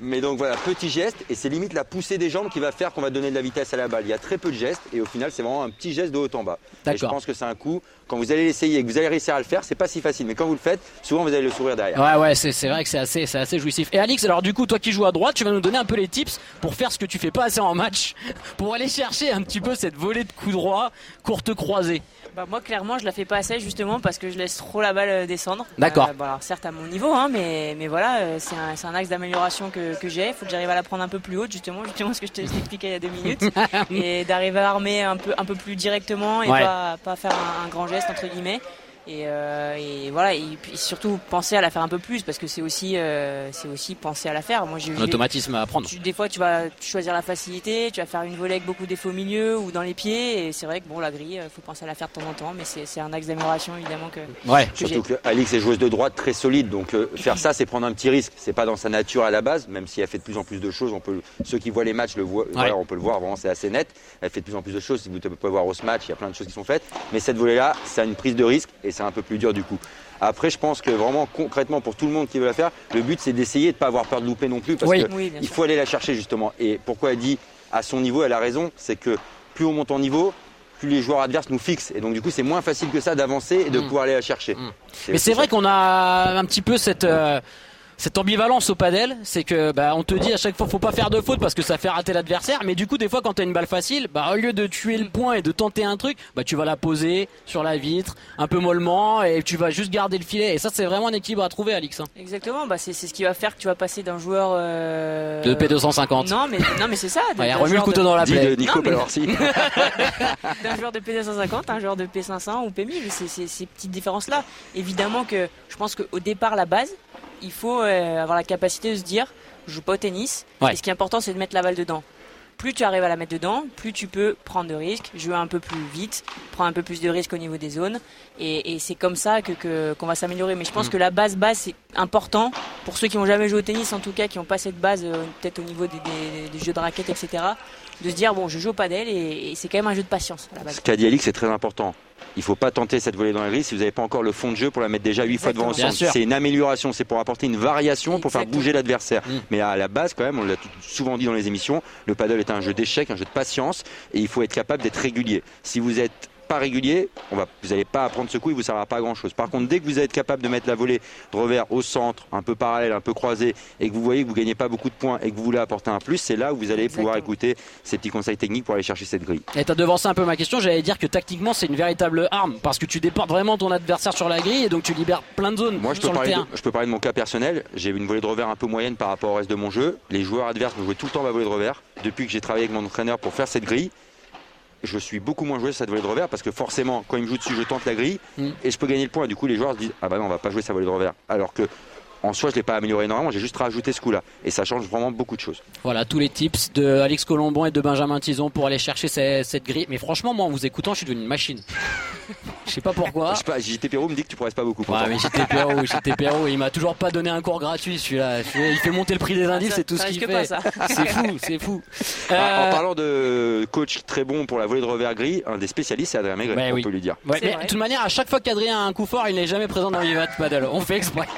Mais donc voilà, petit geste et c'est limite la poussée des jambes qui va faire qu'on va donner de la vitesse à la balle. Il y a très peu de gestes et au final, c'est vraiment un petit geste de haut en bas. Et je pense que c'est un coup. Quand vous allez l'essayer et que vous allez réussir à le faire, c'est pas si facile. Mais quand vous le faites, souvent vous allez le sourire derrière. Ouais, ouais, c'est vrai que c'est assez, c'est assez jouissif. Et Alix, alors du coup, toi qui joues à droite, tu vas nous donner un peu les tips pour faire ce que tu fais pas assez en match, pour aller chercher un petit peu cette volée de coups droits, courte croisée. Bah, moi, clairement, je la fais pas assez justement parce que je laisse trop la balle euh, descendre. D'accord. Euh, bon, alors, certes, à mon niveau, hein, mais, mais voilà, euh, c'est un, axe d'amélioration que, que j'ai. Il faut que j'arrive à la prendre un peu plus haute, justement, justement ce que je t'ai expliqué il y a deux minutes. et d'arriver à armer un peu, un peu plus directement et Ouais. pas, pas faire un, un grand geste, entre guillemets. Et, euh, et voilà, et puis surtout penser à la faire un peu plus parce que c'est aussi, euh, c'est aussi penser à la faire. Moi, j'ai Un automatisme à apprendre. tu- des fois, tu vas choisir la facilité, tu vas faire une volée avec beaucoup d'effets au milieu ou dans les pieds. Et c'est vrai que bon, la grille, il faut penser à la faire de temps en temps, mais c'est c'est un axe d'amélioration évidemment que. Ouais. que. Surtout que Alix est joueuse de droite très solide, donc euh, faire ça, c'est prendre un petit risque. C'est pas dans sa nature à la base, même si elle fait de plus en plus de choses. On peut, ceux qui voient les matchs le voient, voilà, on peut le voir. Vraiment, c'est assez net. Elle fait de plus en plus de choses. Si vous pouvez voir au match, il y a plein de choses qui sont faites. Mais cette volée-là, c'est une prise de risque et c'est un peu plus dur du coup. Après, je pense que vraiment concrètement pour tout le monde qui veut la faire, le but c'est d'essayer de ne pas avoir peur de louper non plus, parce Oui. que Oui, bien il sûr. faut aller la chercher justement. Et pourquoi elle dit à son niveau, elle a raison, c'est que plus on monte en niveau, plus les joueurs adverses nous fixent. Et donc du coup, c'est moins facile que ça d'avancer et de Mm. pouvoir aller la chercher. Mais c'est vrai qu'on a un petit peu cette. euh, cette ambivalence au padel, c'est que bah, on te dit à chaque fois faut pas faire de faute parce que ça fait rater l'adversaire, mais du coup des fois quand t'as une balle facile, bah au lieu de tuer le point et de tenter un truc, bah tu vas la poser sur la vitre, un peu mollement et tu vas juste garder le filet. Et ça c'est vraiment un équilibre à trouver, Alix. hein. Exactement, bah c'est c'est ce qui va faire que tu vas passer d'un joueur euh, De P250. Non mais non mais c'est ça. Il a remis le joueur couteau de- dans la plaie. Nico mais- d'un joueur de P250 à un joueur de P500 ou P1000. C'est c'est ces petites différences là. Évidemment que je pense qu'au départ la base, il faut euh, avoir la capacité de se dire je joue pas au tennis. Ouais. Et ce qui est important c'est de mettre la balle dedans. Plus tu arrives à la mettre dedans, plus tu peux prendre de risques, jouer un peu plus vite, prendre un peu plus de risques au niveau des zones. Et, et c'est comme ça que que- qu'on va s'améliorer. Mais je pense Mm. que la base base c'est important pour ceux qui n'ont jamais joué au tennis, en tout cas qui n'ont pas cette base, euh, peut-être au niveau des, des- des jeux de raquettes, etc. De se dire bon, je joue au padel et, et c'est quand même un jeu de patience à la base. Ce qu'a dit Alix, c'est très important. Il faut pas tenter cette volée dans la grille si vous n'avez pas encore le fond de jeu pour la mettre déjà 8 fois devant sûr. C'est une amélioration, c'est pour apporter une variation, pour faire bouger l'adversaire. Mm. Mais à la base, quand même, on l'a souvent dit dans les émissions, le paddle est un jeu d'échecs, un jeu de patience, et il faut être capable d'être régulier. Si vous êtes pas régulier, on va, vous n'allez pas apprendre ce coup, il vous servira pas à grand chose. Par contre, dès que vous êtes capable de mettre la volée de revers au centre, un peu parallèle, un peu croisé, et que vous voyez que vous gagnez pas beaucoup de points et que vous voulez apporter un plus, c'est là où vous allez pouvoir écouter ces petits conseils techniques pour aller chercher cette grille. Et t'as devancé un peu ma question, j'allais dire que tactiquement c'est une véritable arme parce que tu déportes vraiment ton adversaire sur la grille et donc tu libères plein de zones Moi, je peux, sur le parler de, terrain. je peux parler de mon cas personnel. J'ai une volée de revers un peu moyenne par rapport au reste de mon jeu. Les joueurs adverses me jouaient tout le temps ma volée de revers. Depuis que j'ai travaillé avec mon entraîneur pour faire cette grille, je suis beaucoup moins joué sur cette volée de revers parce que forcément, quand il me joue dessus, je tente la grille Mm. et je peux gagner le point. Et du coup, les joueurs se disent Ah bah non, on va pas jouer sa volée de revers. Alors que. En soi, je l'ai pas amélioré énormément, j'ai juste rajouté ce coup-là. Et ça change vraiment beaucoup de choses. Voilà tous les tips de Alex Colombon et de Benjamin Tison pour aller chercher ces- cette grille. Mais franchement, moi en vous écoutant, je suis devenu une machine. Je sais pas pourquoi. Je sais pas, JT Perrault me dit que tu progresses pas beaucoup. Ouais, mais j'étais Perrault, il m'a toujours pas donné un cours gratuit celui-là. Il fait monter le prix des indices, c'est tout ça ce qu'il fait. pas, ça. C'est fou, c'est fou. En- En Euh, parlant de coach très bon pour la volée de revers gris, un des spécialistes, c'est Adrien Maigret, on oui. peut lui dire. Ouais, mais de toute manière, à chaque fois qu'Adrien a un coup fort, il n'est jamais présent dans Vivat Paddle. On fait exprès.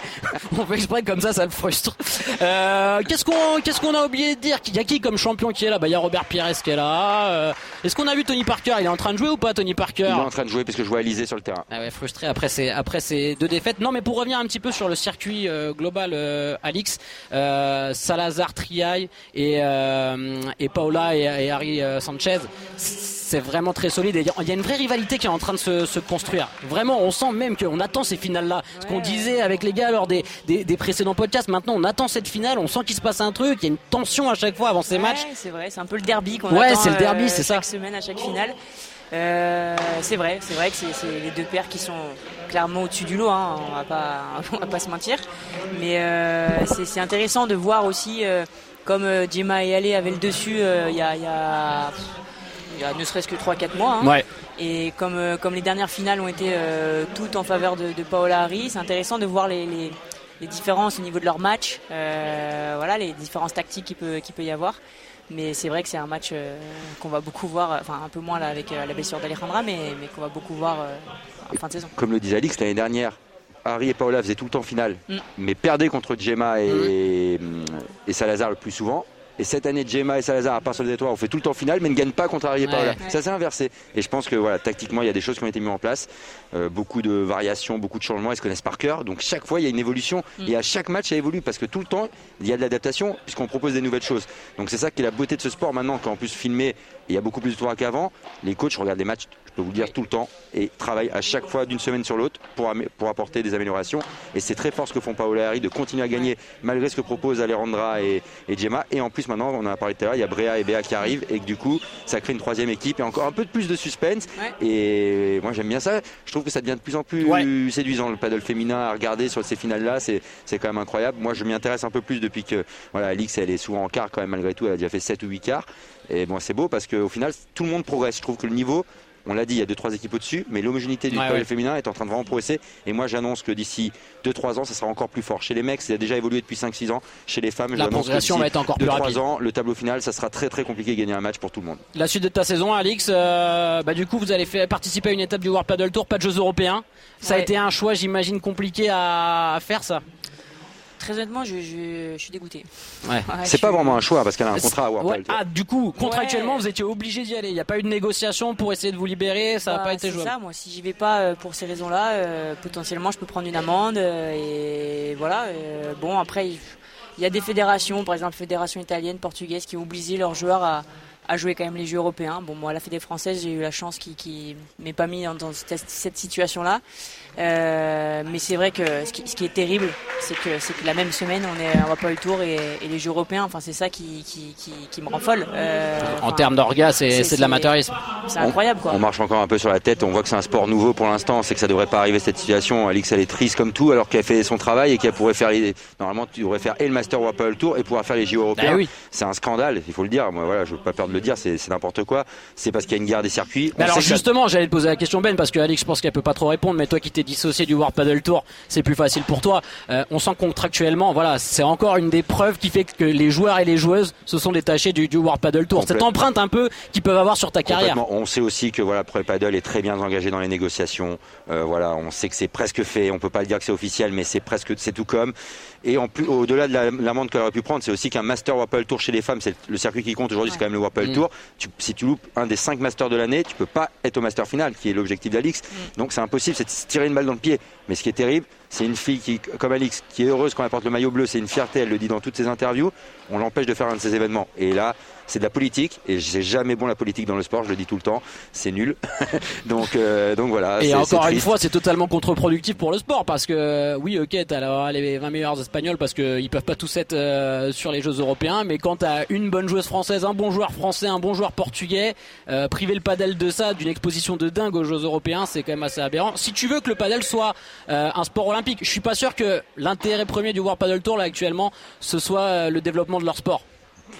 On exprès comme ça, ça le frustre. Euh, qu'est-ce qu'on, qu'est-ce qu'on a oublié de dire? Il y a qui comme champion qui est là? Bah, il y a Robert Pires qui est là. Est-ce qu'on a vu Tony Parker? Il est en train de jouer ou pas, Tony Parker? Il est en train de jouer parce que je vois Alizé sur le terrain. Ah ouais, frustré après ces, après ces deux défaites. Non, mais pour revenir un petit peu sur le circuit euh, global, euh, Alix, euh, Salazar, Triay et, euh, et Paola et, et Harry euh, Sanchez, c'est vraiment très solide. Et il y a une vraie rivalité qui est en train de se, se construire. Vraiment, on sent même qu'on attend ces finales-là. Ce qu'on Ouais. disait avec les gars lors des, des, des précédents podcasts, maintenant on attend cette finale, on sent qu'il se passe un truc, il y a une tension à chaque fois avant ces Ouais, matchs. c'est vrai, c'est un peu le derby qu'on Ouais, attend, c'est le derby, euh, c'est ça. Semaine à chaque finale. Euh, c'est vrai, c'est vrai que c'est les deux paires qui sont clairement au-dessus du lot, hein, on va pas, on va pas se mentir. Mais euh, c'est intéressant de voir aussi euh, comme Gemma et Ale avaient le dessus il y, a, il y a- il y a ne serait-ce que 3-4 mois. hein. Ouais. Et comme, comme les dernières finales ont été toutes en faveur de, de Paola Harry, c'est intéressant de voir les, les, les différences au niveau de leur match, voilà, les différences tactiques qu'il peut, qu'il peut y avoir. Mais c'est vrai que c'est un match euh, qu'on va beaucoup voir, enfin un peu moins là avec euh, la blessure d'Alejandra, mais, mais qu'on va beaucoup voir euh, en fin de saison. Comme le disait Alix l'année dernière, Harry et Paola faisaient tout le temps finale, Mm. mais perdaient contre Gemma et, et Salazar le plus souvent. Et cette année, Gemma et Salazar, à part sur le détour, ont fait tout le temps finale, mais ne gagnent pas contre Harry et Ouais. Paola. Ouais. Ça s'est inversé. Et je pense que voilà, tactiquement, il y a des choses qui ont été mises en place. Euh, beaucoup de variations, beaucoup de changements, ils se connaissent par cœur. Donc chaque fois, il y a une évolution. Mm. Et à chaque match, ça évolue parce que tout le temps, il y a de l'adaptation puisqu'on propose des nouvelles choses. Donc c'est ça qui est la beauté de ce sport maintenant, qu'en plus filmé, il y a beaucoup plus de tours qu'avant. Les coachs regardent les matchs, peux vous le dire, tout le temps et travaillent à chaque fois d'une semaine sur l'autre pour, apporter des améliorations. Et c'est très fort ce que font Paola et Harry de continuer à gagner malgré ce que proposent Alejandra et, et Gemma. Et en plus, maintenant, on en a parlé tout à l'heure, il y a Brea et Béa qui arrivent et que du coup, ça crée une troisième équipe et encore un peu de plus de suspense. Ouais. Et moi, j'aime bien ça. Je trouve que ça devient de plus en plus Ouais. séduisant le paddle féminin à regarder sur ces finales-là. C'est, c'est quand même incroyable. Moi, je m'y intéresse un peu plus depuis que voilà, Alix, elle est souvent en quart quand même malgré tout. Elle a déjà fait 7 ou 8 quarts. Et bon, c'est beau parce qu'au final, tout le monde progresse. Je trouve que le niveau, on l'a dit, il y a 2-3 équipes au-dessus, mais l'homogénéité du Ouais, féminin est en train de vraiment progresser. Et moi, j'annonce que d'ici 2-3 ans, ça sera encore plus fort. Chez les mecs, ça a déjà évolué depuis 5-6 ans. Chez les femmes, La j'annonce que progression d'ici va être encore plus 2-3 rapide. ans, le tableau final, ça sera très très compliqué de gagner un match pour tout le monde. La suite de ta saison, Alix, euh, bah du coup vous allez faire participer à une étape du World Paddle Tour, pas de Jeux européens. Ça a été un choix, j'imagine, compliqué à, à faire ça? Très honnêtement, je, je- je suis dégoûté. Ouais. Ouais, C'est pas suis- vraiment un choix parce qu'elle a un contrat à Ouais. Warped. Ah, du coup, contractuellement, Ouais. vous étiez obligé d'y aller. Il n'y a pas eu de négociation pour essayer de vous libérer. Ça n'a Bah, pas été c'est jouable. ça, moi, si j'y vais pas euh, pour ces raisons-là, euh, potentiellement, je peux prendre une amende. euh, et voilà. euh, bon, après, il y a des fédérations, par exemple, fédération italienne, portugaise, qui ont obligé leurs joueurs à, à jouer quand même les Jeux européens. Bon, moi, la Fédé française, j'ai eu la chance qui, qui m'ait pas mis dans, dans cette, cette situation-là. Euh, mais c'est vrai que ce qui, ce qui est terrible, c'est que, c'est que la même semaine, on est, on va pas le tour et, et les Jeux européens. Enfin, c'est ça qui, qui, qui, qui me rend folle. Euh, En termes d'orgas, c'est de l'amateurisme. C'est incroyable, quoi. On marche encore un peu sur la tête, on voit que c'est un sport nouveau pour l'instant, c'est que ça devrait pas arriver cette situation. Alix elle est triste comme tout alors qu'elle fait son travail et qu'elle pourrait faire les... normalement tu devrais faire et le Master Padel Tour et pouvoir faire les JO européens. Ah oui. C'est un scandale, il faut le dire. Moi voilà, je veux pas peur de le dire, c'est c'est n'importe quoi. C'est parce qu'il y a une guerre des circuits. Mais alors ça- justement, j'allais te poser la question Ben parce que Alex, je pense qu'elle peut pas trop répondre, mais toi qui t'es dissocié du World Paddle Tour, c'est plus facile pour toi. Euh, on sent contractuellement, voilà, c'est encore une des preuves qui fait que les joueurs et les joueuses se sont détachés du, du World Paddle Tour. Cette empreinte un peu qu'ils peuvent avoir sur ta carrière. On sait aussi que voilà, Pro Paddle est très bien engagé dans les négociations. Euh, voilà, on sait que c'est presque fait. On peut pas le dire que c'est officiel, mais c'est presque, c'est tout comme. Et en plus, au-delà de la- l'amende qu'elle aurait pu prendre, c'est aussi qu'un Master Padel Tour chez les femmes, c'est le circuit qui compte aujourd'hui, c'est quand même le World Padel Mm. Tour. Tu- si tu loupes un des cinq Masters de l'année, tu peux pas être au Master final, qui est l'objectif d'Alix. Donc c'est impossible, c'est de se tirer une balle dans le pied. Mais ce qui est terrible, c'est une fille qui, comme Alix, qui est heureuse quand elle porte le maillot bleu, c'est une fierté, elle le dit dans toutes ses interviews. On l'empêche de faire un de ces événements. Et là, c'est de la politique, et c'est jamais bon la politique dans le sport, je le dis tout le temps, c'est nul. donc, euh, donc voilà. Et encore une fois, c'est totalement contre-productif pour le sport parce que euh, oui, ok, t'as les 20 meilleurs espagnols parce qu'ils peuvent pas tous être euh, sur les Jeux européens, mais quand t'as une bonne joueuse française, un bon joueur français, un bon joueur portugais, euh, priver le padel de ça, d'une exposition de dingue aux Jeux européens, c'est quand même assez aberrant. Si tu veux que le padel soit euh, un sport olympique, je suis pas sûr que l'intérêt premier du World Padel Tour là actuellement, ce soit euh, le développement de leur sport.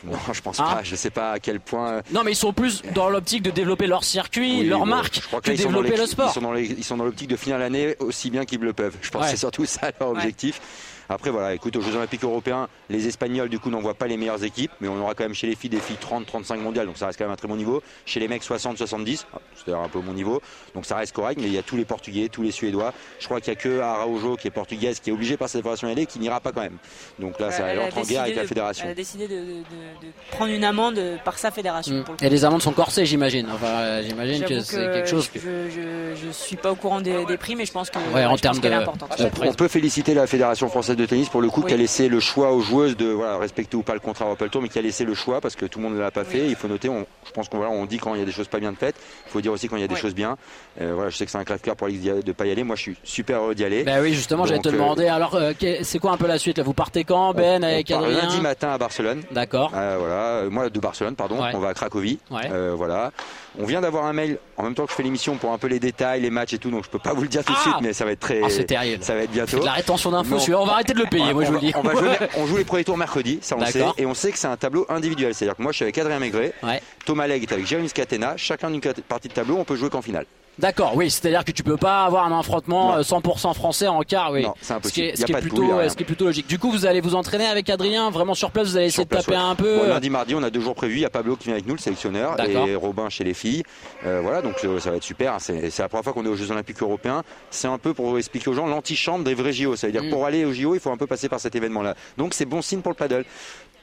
Non, je pense Hein pas. Je sais pas à quel point. Non, mais ils sont plus dans l'optique de développer leur circuit, Oui, leur bon, marque, je crois que là, dans développer le sport. Ils sont dans l'optique de finir l'année aussi bien qu'ils le peuvent. Je pense Ouais. que c'est surtout ça leur objectif. Après voilà, écoute, aux Jeux Olympiques Européens, les Espagnols du coup n'envoient pas les meilleures équipes, mais on aura quand même chez les filles des filles 30-35 mondiales, donc ça reste quand même un très bon niveau. Chez les mecs 60-70, ah, c'est-à-dire un peu mon niveau, donc ça reste correct, mais il y a tous les Portugais, tous les Suédois. Je crois qu'il y a que Araujo qui est portugaise, qui est obligée par cette fédération aller, qui n'ira pas quand même. Donc là, ça Elle a entre en guerre avec la fédération. Elle a décidé de, de- de- de prendre une amende par sa fédération. Mm. pour le coup. Et les amendes sont corsées, j'imagine. Enfin, euh, j'imagine que c'est quelque chose que. Je, je, je suis pas au courant des, des prix, mais je pense que Ouais, en termes qu'elle est de- importante. On peut féliciter la Fédération française de tennis pour le coup Oui. qui a laissé le choix aux joueuses de voilà, respecter ou pas le contrat Europel Tour, mais qui a laissé le choix parce que tout le monde ne l'a pas fait. Il faut noter, on- je pense qu'on voilà, on dit quand il y a des choses pas bien de faites, il faut dire aussi quand il y a des Oui. choses bien. Euh, voilà, je sais que c'est un crève-cœur pour Alex de pas y aller. Moi, je suis super heureux d'y aller. Bah oui, justement, j'allais te euh, demander. Alors, euh, c'est quoi un peu la suite là? Vous partez quand, Ben, on avec Adrien? lundi matin à Barcelone. D'accord. Voilà, moi de Barcelone, pardon. Ouais. On va à Cracovie. Ouais. Voilà. On vient d'avoir un mail en même temps que je fais l'émission pour un peu les détails, les matchs et tout, donc je peux pas vous le dire tout de Ah suite, mais ça va être très. Ah, c'est terrible. Ça va être bientôt. De la rétention d'infos. On va arrêter de le payer, moi je vous le dis. va- On, va jouer, on joue les premiers tours mercredi, ça on sait, et on sait que c'est un tableau individuel. C'est-à-dire que moi je suis avec Adrien Maigret, Ouais. Thomas Legge est avec Jérémy Scatena, chacun d'une partie de tableau, on peut jouer qu'en finale. D'accord, oui, c'est-à-dire que tu peux pas avoir un affrontement Non. euh, 100% français en quart, oui. Non, c'est impossible. Ce qui est, Y ce a qui est pas de plutôt, poule, y a rien. ce qui est plutôt logique. Du coup, vous allez vous entraîner avec Adrien, vraiment sur place, vous allez essayer Sur place, de taper ouais. un peu. Bon, lundi, mardi, on a deux jours prévus. Il y a Pablo qui vient avec nous, le sélectionneur, et Robin chez les filles. Euh, voilà, donc euh, ça va être super. C'est la première fois qu'on est aux Jeux Olympiques Européens. C'est un peu pour expliquer aux gens l'antichambre des vrais JO. Ça veut dire Mm. que pour aller aux JO, il faut un peu passer par cet événement-là. Donc c'est bon signe pour le paddle.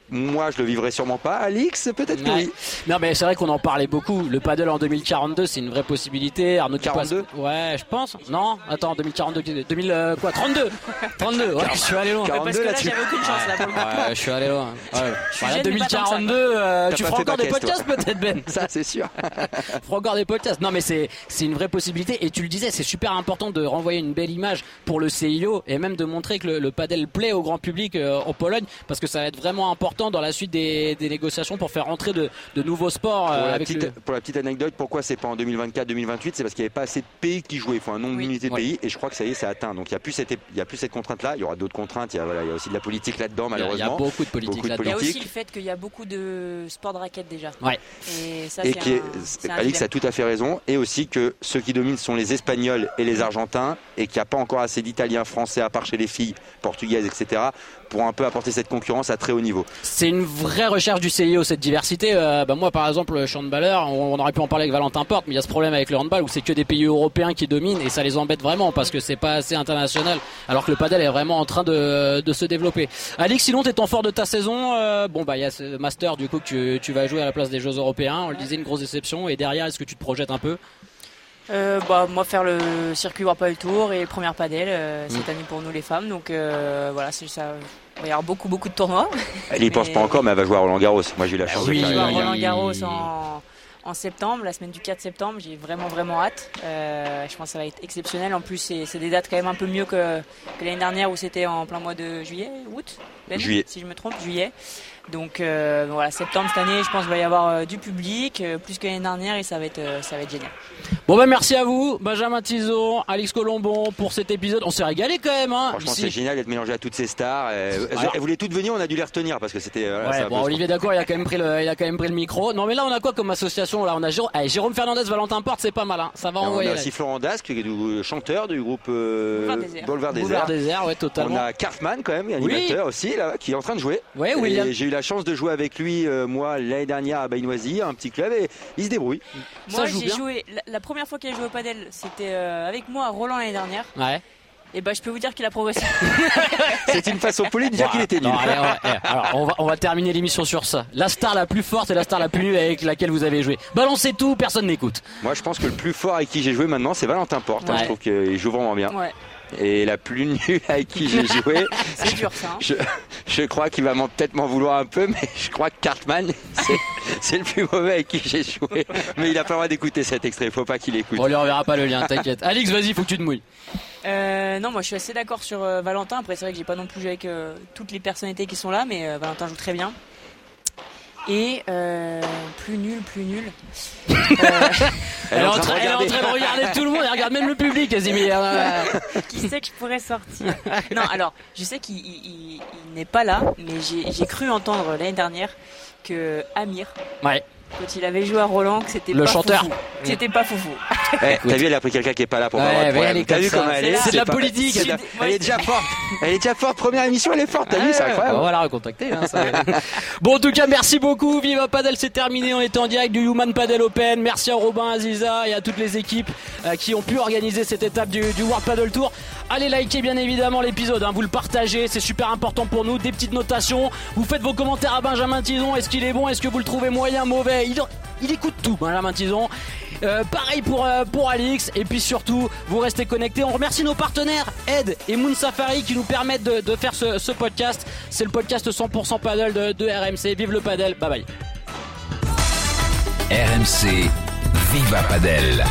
Moi, je le vivrai sûrement pas. Alix, peut-être que oui. Non mais c'est vrai qu'on en parlait beaucoup. Le paddle en 2042, c'est une vraie possibilité. Arnaud tu passes- 42? Ouais, je pense. Non, attends, 2042, 2000 euh, quoi 32 32. Ouais, je suis allé loin. 42 Parce que là, là-dessus. j'avais aucune chance là pour le coup. Ouais, je suis allé loin. Ouais. Voilà, jeune, mais pas 2042, euh, tu feras encore des podcasts peut-être Ben. Ça, c'est sûr. feras encore des podcasts. Non, mais c'est c'est une vraie possibilité. Et tu le disais, c'est super important de renvoyer une belle image pour le CIO et même de montrer que le, le padel plaît au grand public euh, en Pologne parce que ça va être vraiment important dans la suite des, des négociations pour faire rentrer de, de nouveaux sports euh, Pour la, petite, le- pour la petite anecdote, pourquoi c'est pas en 2024-2028 C'est parce qu'il n'y avait pas assez de pays qui jouaient. Il faut un nombre Oui. limité de Ouais. pays et je crois que ça y est, c'est atteint. Donc il n'y a plus cette, il y a plus cette contrainte-là. Il y aura d'autres contraintes. Il y a, voilà, il y a aussi de la politique là-dedans, a- il y a malheureusement. beaucoup de politique Beaucoup de là-dedans. Il y a politique. aussi le fait qu'il y a beaucoup de sports de raquettes déjà. Ouais. Et ça, et c'est qui est, Alix a tout à fait raison, et aussi que ceux qui dominent sont les Espagnols et les Argentins, et qu'il n'y a pas encore assez d'Italiens, Français, à part chez les filles, Portugaises, etc., pour un peu apporter cette concurrence à très haut niveau. C'est une vraie recherche du CIO cette diversité. Euh, bah, moi par exemple, le handballeur, on, on aurait pu en parler avec Valentin Porte, mais il y a ce problème avec le handball où c'est que des pays européens qui dominent et ça les embête vraiment parce que c'est pas assez international. Alors que le padel est vraiment en train de, de se développer. Alix, sinon t'es temps fort de ta saison. euh, bon bah il y a ce master du coup que tu, tu vas jouer à la place des Jeux européens. On le disait une grosse déception. Et derrière, est-ce que tu te projettes un peu? Euh, bah, moi, faire le circuit Padel Tour et première padel euh, cette Mm. année pour nous les femmes. Donc euh, voilà, c'est ça. Il va y avoir beaucoup, beaucoup de tournois. Elle y pense Mais- pas encore, mais elle va jouer à Roland Garros. Moi, j'ai eu la chance oui, de vais à. Roland Garros en, en septembre, la semaine du 4 septembre. J'ai vraiment, vraiment hâte. Euh, je pense que ça va être exceptionnel. En plus, c'est c'est des dates quand même un peu mieux que, que l'année dernière où c'était en plein mois de juillet, août Ben, Juillet. Si je me trompe, juillet. Donc euh, voilà, septembre cette année, je pense qu'il va y avoir euh, du public, euh, plus que l'année dernière, et ça va être, euh, ça va être génial. Bon bah merci à vous, Benjamin Tizot, Alix Colombon pour cet épisode. On s'est régalé quand même. Hein, Franchement, c'est génial d'être mélangé à toutes ces stars. Elles, Alors- elles voulaient toutes venir, on a dû les retenir parce que c'était. voilà, Ouais, bon, Olivier d'accord, il a quand même pris le, il a quand même pris le micro. Non, mais là, on a quoi comme association là? On a Jérôme, allez, Jérôme Fernandez, Valentin Porte, c'est pas mal. Hein. Ça va Et on envoyer. a là. aussi Florent Dasque, qui est du chanteur du groupe euh, Boulevard Désert. Boulevard Désert. Ouais, totalement. On a Karfman quand même, animateur aussi, là, qui est en train de jouer. Ouais, William. Et J'ai eu la chance de jouer avec lui, euh, moi, l'année dernière à Baignoisy, un petit club, et il se débrouille. Moi, j'ai joué, la, la première fois qu'il a joué au padel, c'était euh, avec moi à Roland l'année dernière. Ouais. Et bah, je peux vous dire qu'il a progressé. C'est une façon polie de dire qu'il était nul. Non, allez, ouais, ouais. Alors, on va, on va terminer l'émission sur ça. La star la plus forte et la star la plus nulle avec laquelle vous avez joué. Balancez tout, personne n'écoute. Moi, je pense que le plus fort avec qui j'ai joué maintenant, c'est Valentin Porte. hein. Je trouve qu'il joue vraiment bien. Et la plus nulle avec qui j'ai joué, c'est dur ça. hein. je, je crois qu'il va m'en- peut-être m'en vouloir un peu, mais je crois que Cartman, c'est- le plus mauvais avec qui j'ai joué. Mais il a pas le droit d'écouter cet extrait, faut pas qu'il écoute. On lui enverra pas le lien, t'inquiète. Alix, vas-y, faut que tu te mouilles. Euh, non, moi je suis assez d'accord sur euh, Valentin. Après, c'est vrai que j'ai pas non plus joué avec euh, toutes les personnalités qui sont là, mais euh, Valentin joue très bien. Et euh, plus nul, plus nul. Euh, Elle, est en train, elle est en regarder. train de regarder tout le monde, elle regarde même le public, Casimir. Qui sait que je pourrais sortir? Non, alors, je sais qu'il il- il- il n'est pas là, mais j'ai j'ai cru entendre l'année dernière que Amir, Ouais. Quand il avait joué à Roland, que c'était Le pas chanteur. foufou. C'était pas foufou. Eh, T'as vu, elle a pris quelqu'un qui est pas là pour Ouais, avoir de problème. elle est T'as vu comment elle est C'est de la pas- politique. Elle est déjà forte. Elle est déjà forte. Première émission, elle est forte. T'as vu, c'est incroyable. On va la recontacter. hein, ça. bon, en tout cas, merci beaucoup. Viva Padel, c'est terminé. On était en direct du Human Padel Open. Merci à Robin, Aziza et à toutes les équipes euh, qui ont pu organiser cette étape du, du World Padel Tour. Allez liker bien évidemment l'épisode, hein, vous le partagez, c'est super important pour nous. Des petites notations. Vous faites vos commentaires à Benjamin Tison. Est-ce qu'il est bon? Est-ce que vous le trouvez moyen, mauvais? Il, écoute tout, Benjamin Tison. Euh, pareil pour, euh, pour Alix et puis surtout vous restez connectés on remercie nos partenaires Ed et Moon Safari qui nous permettent de, faire ce, podcast c'est le podcast 100% paddle de, de RMC vive le paddle bye bye RMC, Viva Padel.